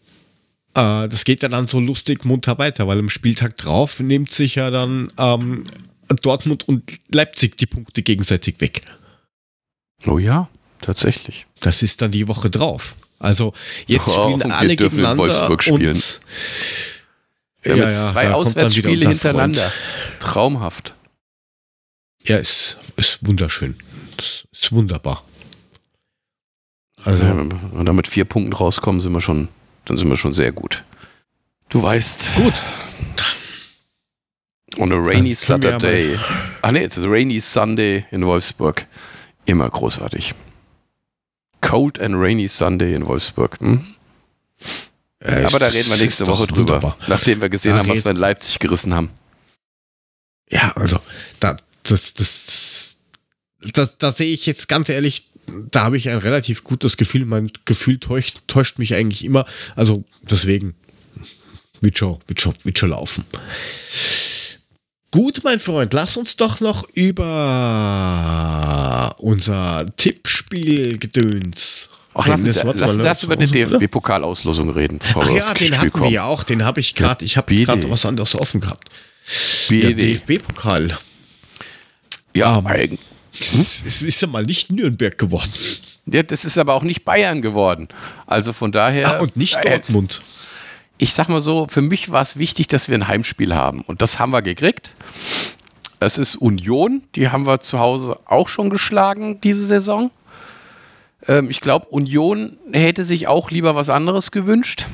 äh, das geht ja dann so lustig munter weiter, weil am Spieltag drauf nimmt sich ja dann ähm, Dortmund und Leipzig die Punkte gegenseitig weg. Oh ja, tatsächlich. Das ist dann die Woche drauf. Also jetzt Oh, spielen alle gegeneinander Wolfsburg spielen. und Wir haben Ja, jetzt ja, zwei wieder Auswärtsspiele hintereinander. Freund. Traumhaft. Ja, ist, ist wunderschön. Das ist wunderbar. Also, Also, wenn wir da mit vier Punkten rauskommen, sind wir schon, dann sind wir schon sehr gut. Du weißt. gut. On a rainy ja Saturday. Ah ne, it's a rainy Sunday in Wolfsburg. Immer großartig. Cold and rainy Sunday in Wolfsburg. Hm? Äh, Aber da reden wir nächste Woche drüber. wunderbar. Nachdem wir gesehen Da haben, was wir in Leipzig gerissen haben. Ja, also, da, das, das, das, da sehe ich jetzt ganz ehrlich, da habe ich ein relativ gutes Gefühl. Mein Gefühl täuscht, täuscht mich eigentlich immer. Also, deswegen wird schon, wird schon, wird schon laufen. Gut, mein Freund, lass uns doch noch über unser Tippspiel-Gedöns Ach, lass uns, lass, lass über oder? DFB-Pokalauslosung reden. Ach ja, den Spiel hatten kommen. wir ja auch. Den habe ich gerade. Ich habe gerade was anderes offen gehabt. Der. DFB-Pokal. Ja, Ähm, Es ist ja mal nicht Nürnberg geworden. ja, das ist aber auch nicht Bayern geworden. Also von daher. Ah, und nicht äh, Dortmund. ich sag mal so, für mich war es wichtig, dass wir ein Heimspiel haben. Und das haben wir gekriegt. Es ist Union, die haben wir zu Hause auch schon geschlagen diese Saison. Ähm, ich glaube, Union hätte sich auch lieber was anderes gewünscht.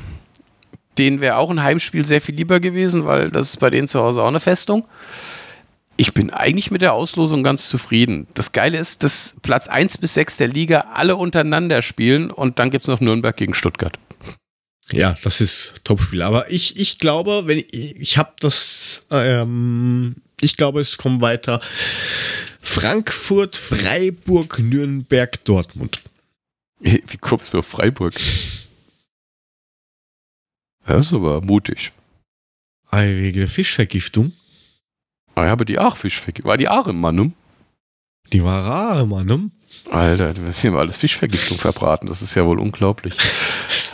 Denen wäre auch ein Heimspiel sehr viel lieber gewesen, weil das ist bei denen zu Hause auch eine Festung. Ich bin eigentlich mit der Auslosung ganz zufrieden. Das Geile ist, dass Platz 1 bis 6 der Liga alle untereinander spielen und dann gibt es noch Nürnberg gegen Stuttgart. Ja, das ist Topspiel. Aber ich, ich glaube, wenn ich, ich habe das, ähm, ich glaube, es kommt weiter. Frankfurt, Freiburg, Nürnberg, Dortmund. Wie kommst du auf Freiburg? Das ist aber mutig. Wegen der Fischvergiftung. Ah, aber die Aachfisch war die Aare im Mannum. Die war rar, Mann. ne? Alter, wir haben alles Fischvergiftung verbraten. Das ist ja wohl unglaublich. <laughs>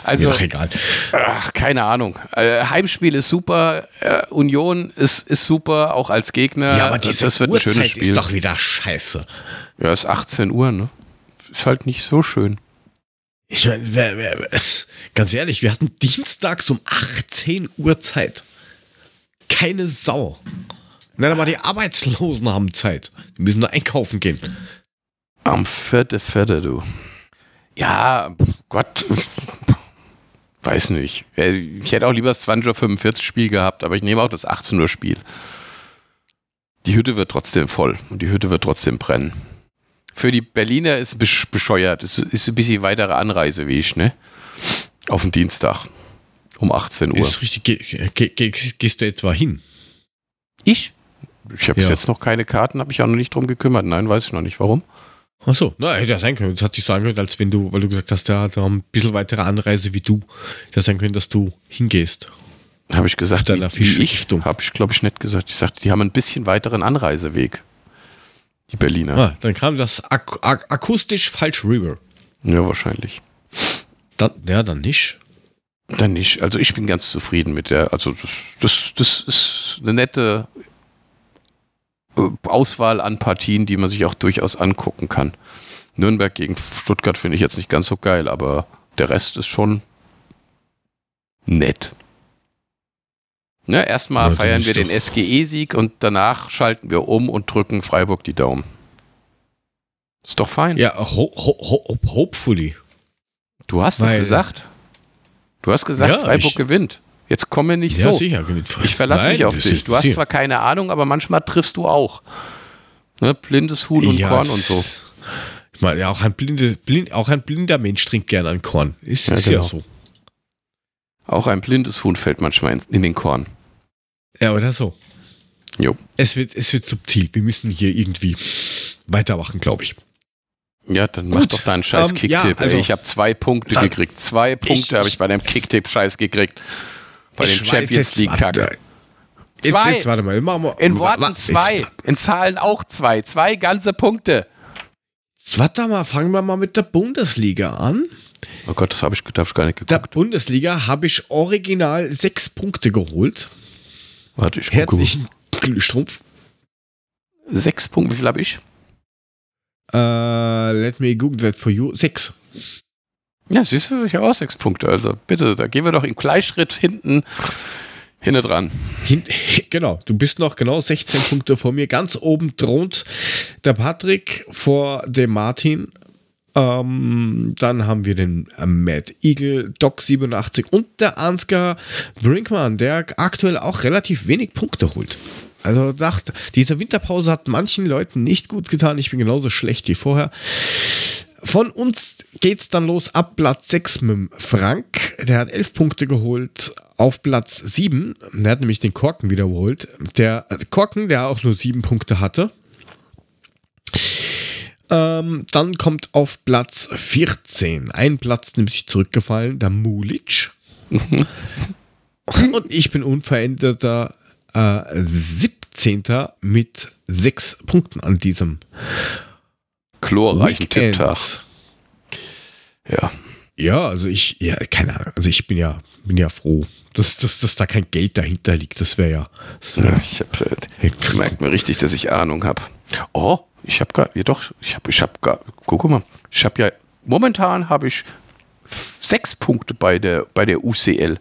Also, doch egal. ach, keine Ahnung. Äh, Heimspiel ist super. Äh, Union ist, ist super, auch als Gegner. Ja, aber diese das wird ein schönes Spiel. ist doch wieder scheiße. ja, ist 18 Uhr, ne? Ist halt nicht so schön. Ich meine, ganz ehrlich, wir hatten dienstags um 18 Uhr Zeit. Keine Sau. Nein, aber die Arbeitslosen haben Zeit. Die müssen nur einkaufen gehen. Am Fette, Fette, du. Ja, Gott. <laughs> Weiß nicht. Ich hätte auch lieber das 20.45 Uhr Spiel gehabt, aber ich nehme auch das 18 Uhr Spiel. Die Hütte wird trotzdem voll und die Hütte wird trotzdem brennen. Für die Berliner ist es bescheuert. Es ist ein bisschen weitere Anreiseweg, ne? Auf den Dienstag. Um 18 Uhr. Ist richtig. Ge ge ge gehst du etwa hin? ich? Ich habe bis Ja. jetzt noch keine Karten, habe ich auch noch nicht drum gekümmert. Nein, weiß ich noch nicht. Warum? Achso, na, hätte ja sein können. Das hat sich so angehört, als wenn du, weil du gesagt hast, ja, da haben ein bisschen weitere Anreise wie du. Hätte sein können, dass du hingehst. Habe ich gesagt, wie, wie ich? Habe ich, glaube ich, nicht gesagt. Ich sagte, die haben ein bisschen weiteren Anreiseweg. Die Berliner. Ah, dann kam das ak ak akustisch falsch rüber. Ja, wahrscheinlich. Dann, ja, dann nicht. Dann nicht. Also ich bin ganz zufrieden mit der. Also das, das, das ist eine nette äh, Auswahl an Partien, die man sich auch durchaus angucken kann. Nürnberg gegen Stuttgart finde ich jetzt nicht ganz so geil, aber der Rest ist schon nett. Ne, erstmal feiern wir den SGE-Sieg und danach schalten wir um und drücken Freiburg die Daumen. Ist doch fein. Ja, ho ho ho hopefully. Du hast Weil- es gesagt. Du hast gesagt, Ja, Freiburg ich- gewinnt. Jetzt komm mir nicht Ja, so. sicher. Ich verlasse mich auf dich. Du hast sicher. zwar keine Ahnung, aber manchmal triffst du auch. Ne? Blindes Huhn und Ja, Korn und so. Ich meine, auch ein, blinde, blind, auch ein blinder Mensch trinkt gern an Korn. Ist, Ja, ist genau. ja so. Auch ein blindes Huhn fällt manchmal in, in den Korn. Ja, oder so. Jo. Es wird, es wird subtil. Wir müssen hier irgendwie weitermachen, glaube ich. Ja, dann mach Gut, doch deinen scheiß ähm, Kicktipp. ja, also- ich habe zwei Punkte gekriegt. Zwei Punkte habe ich bei deinem Kicktipp-Scheiß gekriegt. Bei dem weiß Champions warte. Jetzt, Zwei. jetzt warte mal. Machen wir, In Worten wa- jetzt- zwei. In Zahlen auch zwei. Zwei ganze Punkte. Warte mal, fangen wir mal mit der Bundesliga an. Oh Gott, das habe ich, hab ich gar nicht Der geguckt. Bundesliga habe ich original sechs Punkte geholt. Warte, ich gucke. Herzlichen Glühstrumpf. Sechs Punkte. Wie viel habe ich? Uh, let me google that for you. Sechs. Ja, siehst du, ich habe auch sechs Punkte. Also bitte, da gehen wir doch im Gleichschritt hinten hinne dran. Hin, genau, du bist noch genau 16 Punkte vor mir. Ganz oben thront der Patrick vor dem Martin. Ähm, dann haben wir den äh, Matt Eagle, Doc 87 und der Ansgar Brinkmann, der aktuell auch relativ wenig Punkte holt. Also dachte, diese Winterpause hat manchen Leuten nicht gut getan. Ich bin genauso schlecht wie vorher. Von uns geht's dann los ab Platz 6 mit Frank. Der hat 11 Punkte geholt. Auf Platz 7, der hat nämlich den Korken wiederholt. Der äh, Korken, der auch nur 7 Punkte hatte. Ähm, dann kommt auf Platz 14, ein Platz nämlich zurückgefallen, der Mulic. Und ich bin unveränderter äh, 17. mit 6 Punkten an diesem Chlorreichen. Tipptag. Ja. Ja, also ich, ja, keine Ahnung. Also ich bin ja, bin ja froh, dass, dass, dass da kein Geld dahinter liegt. Das wäre ja. Das wär, ja ich hab, äh, <laughs> merkt mir richtig, dass ich Ahnung habe. Oh, ich habe gar, ja doch, ich habe, ich habe gar, guck mal, ich habe ja, momentan habe ich sechs Punkte bei der, bei der UCL.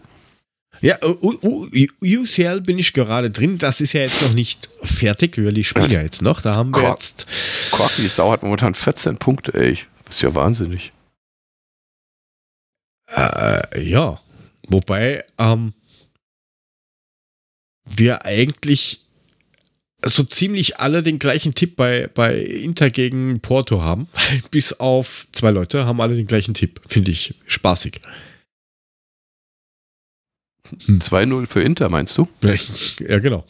ja, U- UCL bin ich gerade drin. Das ist ja jetzt noch nicht fertig, weil die spielen ja jetzt noch. Da haben wir Kork. jetzt. Korken, die Sau hat momentan 14 Punkte, ey. Das ist ja wahnsinnig. Äh, ja. Wobei, ähm, wir eigentlich so ziemlich alle den gleichen Tipp bei, bei Inter gegen Porto haben. <laughs> Bis auf zwei Leute haben alle den gleichen Tipp. Finde ich spaßig. 2-0 für Inter, meinst du? Ja, genau.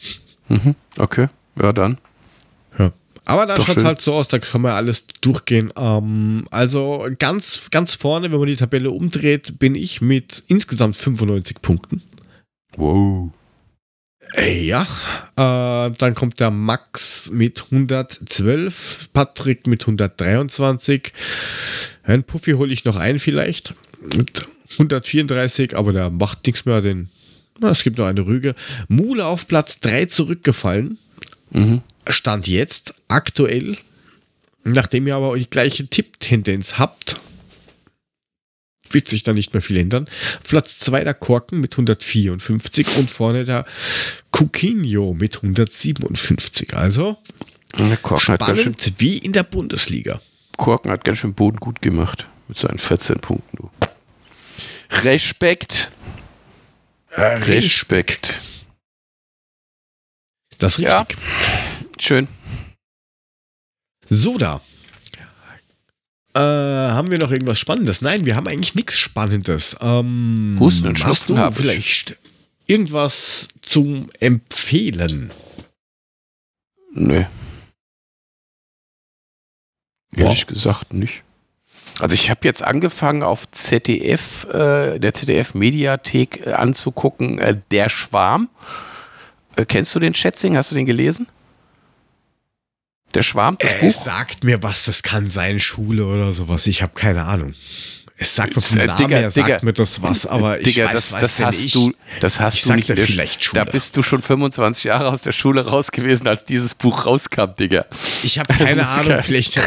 Mhm. Okay, ja dann. Ja. Aber da schaut schön. halt so aus, da kann man alles durchgehen. Ähm, also ganz, ganz vorne, wenn man die Tabelle umdreht, bin ich mit insgesamt 95 Punkten. Wow. Äh, Ja, äh, dann kommt der Max mit 112, Patrick mit 123. Ein Puffy hole ich noch ein vielleicht mit 134, aber der macht nichts mehr. Den, na, es gibt noch eine Rüge. Mule auf Platz 3 zurückgefallen. Mhm. Stand jetzt aktuell, nachdem ihr aber die gleiche Tipptendenz habt, wird sich da nicht mehr viel ändern. Platz 2 der Korken mit 154 und vorne der Cuquinho mit 157. Also schön, spannend wie in der Bundesliga. Korken hat ganz schön Boden gut gemacht. Mit seinen 14 Punkten, du. Respekt. Respekt. Das ist Ja. richtig. Schön. So da. Äh, haben wir noch irgendwas Spannendes? Nein, wir haben eigentlich nichts Spannendes. Ähm, Husten und hast du hab ich. vielleicht irgendwas zum Empfehlen? Nee. Ja. Ehrlich gesagt nicht. Also ich habe jetzt angefangen auf ZDF, äh, der ZDF-Mediathek äh, anzugucken, äh, Der Schwarm. Äh, kennst du den Schätzing? Hast du den gelesen? Der schwarmt das Es Buch. sagt mir was, das kann sein, Schule oder sowas. Ich habe keine Ahnung. Es sagt mir vom Äh, Namen Digga, her, sagt Digga. mir das was, aber <laughs> ich Digga, weiß, das, weiß das denn hast ich. du, das hast ich du nicht vielleicht Schule. Da bist du schon 25 Jahre aus der Schule raus gewesen, als dieses Buch rauskam, Digga. Ich habe keine. <laughs> Ahnung, vielleicht,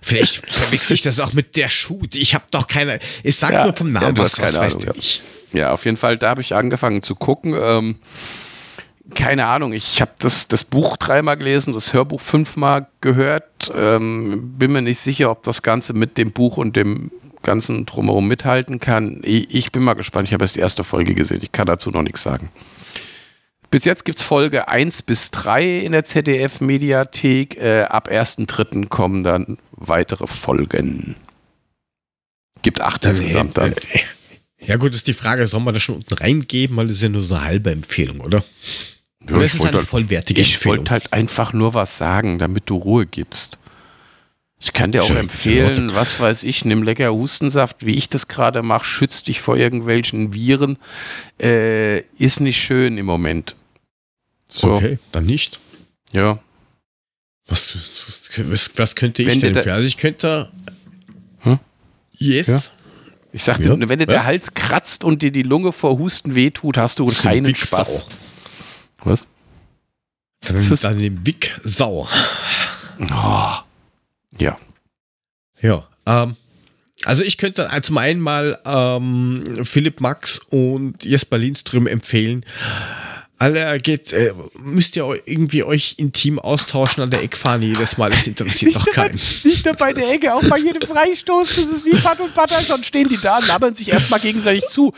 vielleicht verwechsel ich das auch mit der Schuh. Ich habe doch keine. Es sagt Ja, nur vom ja, Namen du was, was weiß Ahnung, ja. ich. Ja, auf jeden Fall, da habe ich angefangen zu gucken. Ähm, keine Ahnung, ich habe das, das Buch dreimal gelesen, das Hörbuch fünfmal gehört. Ähm, bin mir nicht sicher, ob das Ganze mit dem Buch und dem Ganzen drumherum mithalten kann. Ich, ich bin mal gespannt. Ich habe erst die erste Folge gesehen. Ich kann dazu noch nichts sagen. Bis jetzt gibt es Folge 1 bis 3 in der ZDF-Mediathek. Äh, ab 1.3. kommen dann weitere Folgen. Gibt acht insgesamt dann. Äh, Ja, gut, ist die Frage, soll man das schon unten reingeben, weil das ist ja nur so eine halbe Empfehlung, oder? Ja, ich ist eine halt- vollwertige Ich wollte halt einfach nur was sagen, damit du Ruhe gibst. Ich kann dir auch empfehlen, was weiß ich, nimm lecker Hustensaft, wie ich das gerade mache, schützt dich vor irgendwelchen Viren. Äh, ist nicht schön im Moment. So, Okay, dann nicht. ja. Was, was, was könnte ich Wenn denn für? Also ich könnte. Hm? Yes. Ja. Ich sagte, Ja, wenn dir der Hals kratzt und dir die Lunge vor Husten wehtut, hast du keinen Wichsau. Spaß. Was? Dann, Das ist- dann den Wick Sau. Oh. Ja. Ja. Ähm, also ich könnte äh, zum einen mal ähm, Philipp Max und Jesper Lindström empfehlen. Alle geht, äh, müsst ihr irgendwie euch intim austauschen an der Eckfahne jedes Mal. Das interessiert doch keinen. nicht nur bei der Ecke, auch bei jedem Freistoß. Das ist wie Pat und Butter. Schon stehen die da, labern sich erstmal gegenseitig zu.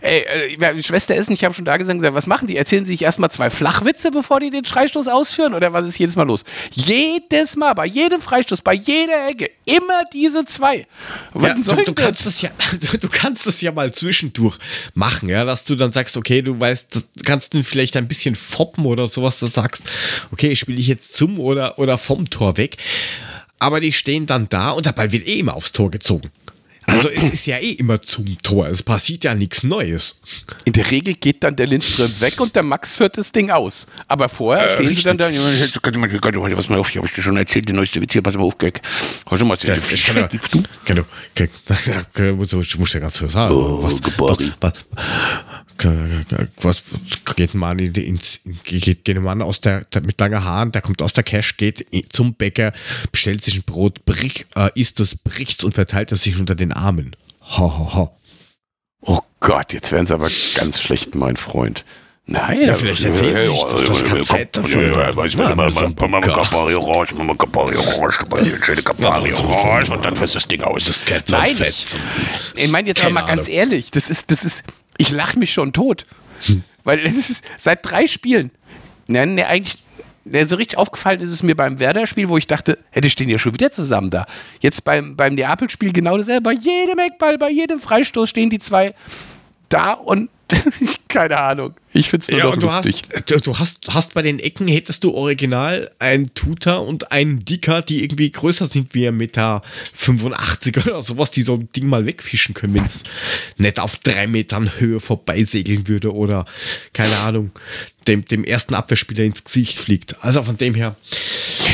Ey, äh, meine Schwester Essen, ich habe schon da gesagt, was machen die? Erzählen sich erstmal zwei Flachwitze, bevor die den Freistoß ausführen? Oder was ist jedes Mal los? Jedes Mal, bei jedem Freistoß, bei jeder Ecke, immer diese zwei. Ja, du, du, kannst das ja, <laughs> du kannst das ja mal zwischendurch machen, ja, dass du dann sagst, okay, du weißt, das- kannst den vielleicht ein bisschen foppen oder sowas, du sagst, okay, spiele ich jetzt zum oder, oder vom Tor weg. Aber die stehen dann da und der Ball wird eh immer aufs Tor gezogen. Also es ist ja eh immer zum Tor. Es passiert ja nichts Neues. In der Regel geht dann der Lindström weg und der Max führt das Ding aus. Aber vorher stehen sie dann da. Was mal auf, ich habe dir schon erzählt, die neueste Witz hier, pass mal auf, Gag. Hast du mal Ja, ich kann ja, kann du, <laughs> kann, kann, muss, ja ganz so sagen. Oh, was, was, was, was geht ein Mann ins, geht, geht ein Mann aus der, der, mit langer Haaren, der kommt aus der Cash, geht zum Bäcker, bestellt sich ein Brot, brich, äh, isst es, bricht's und verteilt es sich unter den Armen. Ha, ha, ha. Oh Gott, jetzt werden sie aber ganz schlecht, mein Freund. Nein, Ja, vielleicht erzählen sie das, das Zeit dafür. Und dann fässt das Ding aus. Das geht Nein, ich, meine jetzt aber mal ganz ehrlich, das ist, das ist, ich lache mich schon tot. Weil es ist seit drei Spielen, ne, ne, eigentlich, ne, so richtig aufgefallen ist es mir beim Werder-Spiel, wo ich dachte, hey, die stehen ja schon wieder zusammen da. Jetzt beim, beim Neapel-Spiel genau dasselbe. Bei jedem Eckball, bei jedem Freistoß stehen die zwei da und <laughs> keine Ahnung. Ich finde es nur Ja, noch und du lustig. hast, du, du hast, hast bei den Ecken hättest du original einen Tutor und einen Dicker, die irgendwie größer sind wie ein Meter 85 oder sowas, die so ein Ding mal wegfischen können, wenn es nicht auf drei Metern Höhe vorbeisegeln würde oder, keine Ahnung, dem, dem ersten Abwehrspieler ins Gesicht fliegt. Also von dem her,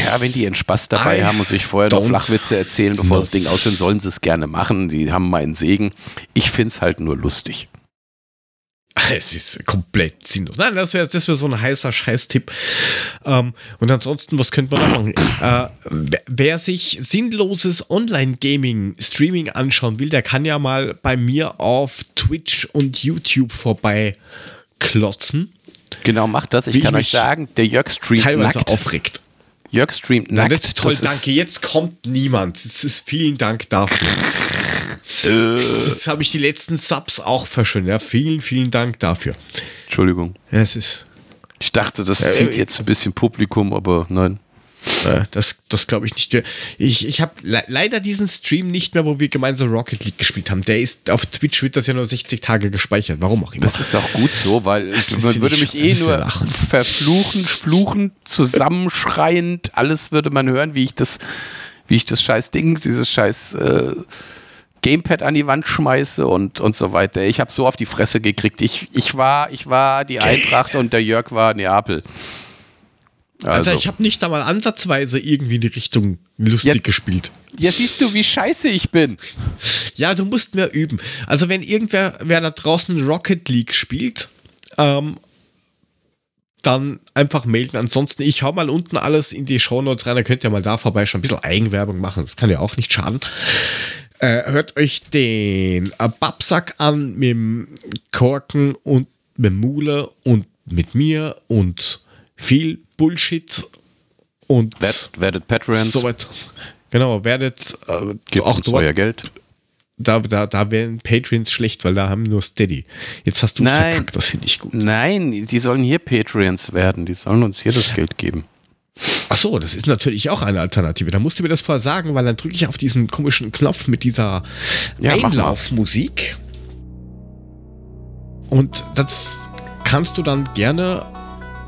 Ja, wenn die ihren Spaß dabei I haben und sich vorher noch Flachwitze erzählen, bevor know. das Ding ausführen, sollen sie es gerne machen. Die haben meinen Segen. Ich finde es halt nur lustig. <laughs> Es ist komplett sinnlos. Nein, das wäre das wär so ein heißer Scheiß-Tipp. Ähm, und ansonsten, was könnte man da machen? Äh, wer- sich sinnloses Online-Gaming-Streaming anschauen will, der kann ja mal bei mir auf Twitch und YouTube vorbei klotzen. Genau, macht das. Ich Wie kann ich euch sagen, der Jörg streamt Teilweise nackt. aufregt. Jörg streamt Na, nackt. das ist toll, Das danke. Jetzt kommt niemand. Das ist vielen Dank dafür. Jetzt habe ich die letzten Subs auch verschwunden. Ja, vielen, vielen Dank dafür. Entschuldigung. Ja, es ist. Ich dachte, das Ja, zieht äh, jetzt ein bisschen Publikum, aber nein. Äh, Das, das glaube ich nicht. Ich, ich habe le leider diesen Stream nicht mehr, wo wir gemeinsam Rocket League gespielt haben. Der ist auf Twitch wird das ja nur 60 Tage gespeichert. Warum auch immer. Das ist auch gut so, weil Das man würde ich, mich eh nur lachen. verfluchen, fluchen, zusammenschreiend, alles würde man hören, wie ich das, wie ich das scheiß Ding, dieses scheiß äh, Gamepad an die Wand schmeiße und, und so weiter. Ich habe so auf die Fresse gekriegt. Ich, ich war, ich war die Eintracht und der Jörg war Neapel. Also, ich habe nicht einmal ansatzweise irgendwie in die Richtung lustig Ja. gespielt. Ja, siehst du, wie scheiße ich bin. Ja, du musst mehr üben. Also wenn irgendwer wer da draußen Rocket League spielt, ähm, dann einfach melden. Ansonsten, ich hau mal unten alles in die Shownotes rein, da könnt ihr mal da vorbei schon ein bisschen Eigenwerbung machen. Das kann ja auch nicht schaden. Äh, hört euch den Babsack an mit dem Korken und mit dem Mule und mit mir und viel Bullshit und Werd, werdet Patrons, soweit. Genau, werdet äh, gebt auch dort euer Geld. da, da, da wären Patreons schlecht, weil da haben nur Steady. Jetzt hast du verkackt, das finde ich gut. Nein, die sollen hier Patreons werden. Die sollen uns hier das Geld geben. Ach so, das ist natürlich auch eine Alternative. Da musst du mir das vorher sagen, weil dann drücke ich auf diesen komischen Knopf mit dieser Ja. Einlaufmusik. Und das kannst du dann gerne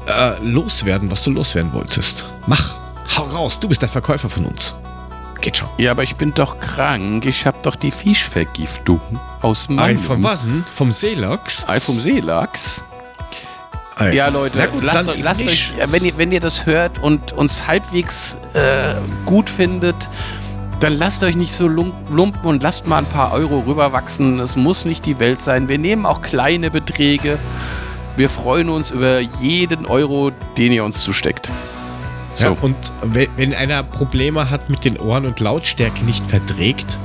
äh, loswerden, was du loswerden wolltest. Mach, hau raus, du bist der Verkäufer von uns. Geht schon. Ja, aber ich bin doch krank. Ich habe doch die Fischvergiftung aus Ei, meinem von was denn? Vom Seelachs? Ei vom Seelachs. Ei. Ja, Leute, gut, lasst, euch, lasst euch, wenn ihr, wenn ihr das hört und uns halbwegs äh, gut findet, dann lasst euch nicht so lum- lumpen und lasst mal ein paar Euro rüberwachsen. Es muss nicht die Welt sein. Wir nehmen auch kleine Beträge. Wir freuen uns über jeden Euro, den ihr uns zusteckt. So. Ja, und wenn, einer Probleme hat mit den Ohren und Lautstärke nicht verträgt,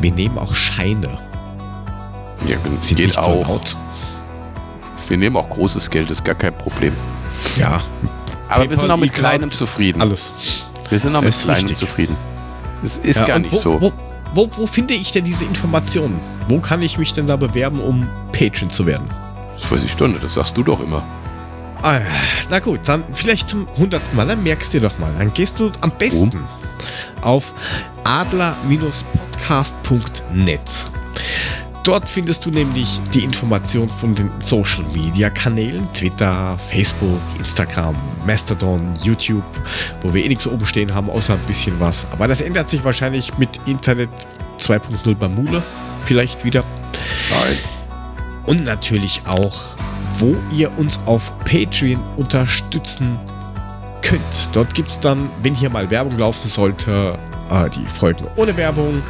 wir nehmen auch Scheine. Ja, Sind geht nicht so auch. laut. Wir nehmen auch großes Geld, ist gar kein Problem. Ja, Aber wir PayPal, sind auch mit kleinem zufrieden. alles. Wir sind auch mit Ist kleinem richtig. zufrieden. Es ist ja, gar nicht wo, so. Wo, wo, wo finde ich denn diese Informationen? Wo kann ich mich denn da bewerben, um Patreon zu werden? Das weiß ich Stunde, das sagst du doch immer. Ah, na gut, dann vielleicht zum hundertsten Mal, dann merkst du dir doch mal. Dann gehst du am besten auf adler-podcast.net. Dort findest du nämlich die Information von den Social Media Kanälen, Twitter, Facebook, Instagram, Mastodon, YouTube, wo wir eh nichts oben stehen haben, außer ein bisschen was. Aber das ändert sich wahrscheinlich mit Internet 2.0 bei Mule vielleicht wieder. Nein. Und natürlich auch, wo ihr uns auf Patreon unterstützen könnt. Dort gibt es dann, wenn hier mal Werbung laufen sollte, äh, die Folgen ohne Werbung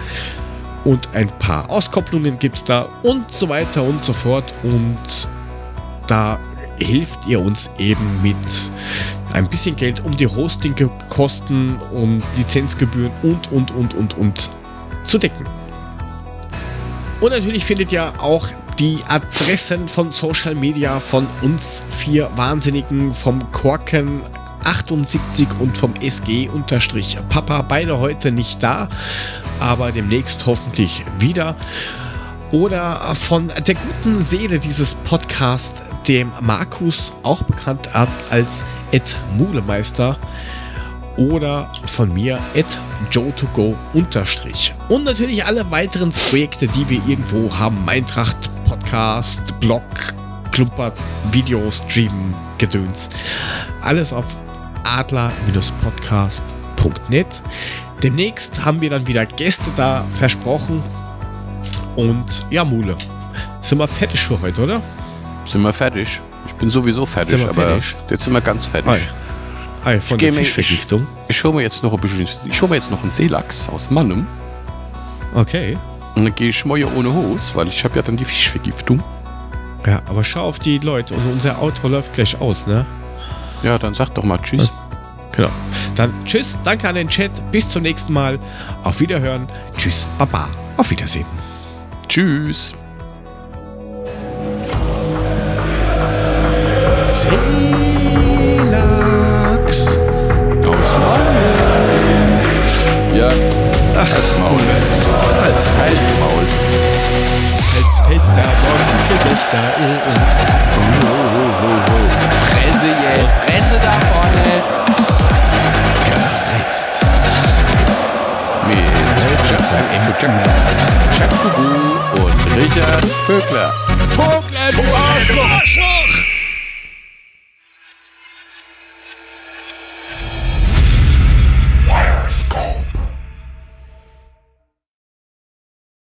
und ein paar Auskopplungen gibt es da und so weiter und so fort. Und da hilft ihr uns eben mit ein bisschen Geld, um die Hostingkosten und Lizenzgebühren und, und, und, und, und zu decken. Und natürlich findet ihr auch die Adressen von Social Media von uns vier Wahnsinnigen, vom Korken 78 und vom SG-Papa. Beide heute nicht da, aber demnächst hoffentlich wieder. Oder von der guten Seele dieses Podcasts, dem Markus, auch bekannt als Ed Mulemeister oder von mir at joe2go unterstrich. Und natürlich alle weiteren Projekte, die wir irgendwo haben. Eintracht, Podcast, Blog, Klumpert, Video, Stream, Gedöns. Alles auf adler-podcast.net. Demnächst haben wir dann wieder Gäste da versprochen. Und ja, Mule. Sind wir fertig für heute, oder? Sind wir fertig? Ich bin sowieso fertig, Sind wir aber fertig? jetzt sind wir ganz fertig. Ei. Ei, von geh der Fischvergiftung. Ich hole mir jetzt noch ein bisschen, ich hole mir jetzt noch einen Seelachs aus Mannem Okay. und dann gehe ich mal hier ohne Hose, weil ich habe ja dann die Fischvergiftung. Ja, aber schau auf die Leute und unser Outro läuft gleich aus, ne? Ja, dann sag doch mal Tschüss. Genau. Dann tschüss, danke an den Chat, bis zum nächsten Mal. Auf Wiederhören. Tschüss, Baba. Auf Wiedersehen. Tschüss. Seelachs. Aus Maul. Ja, als Maul. Als, Als Maul. als Fester von Silvester. Oh, oh. Presse jetzt. Presse da vorne. Gereizt. Mit Fugu und Richard Vögler. Vogler, du Arschloch!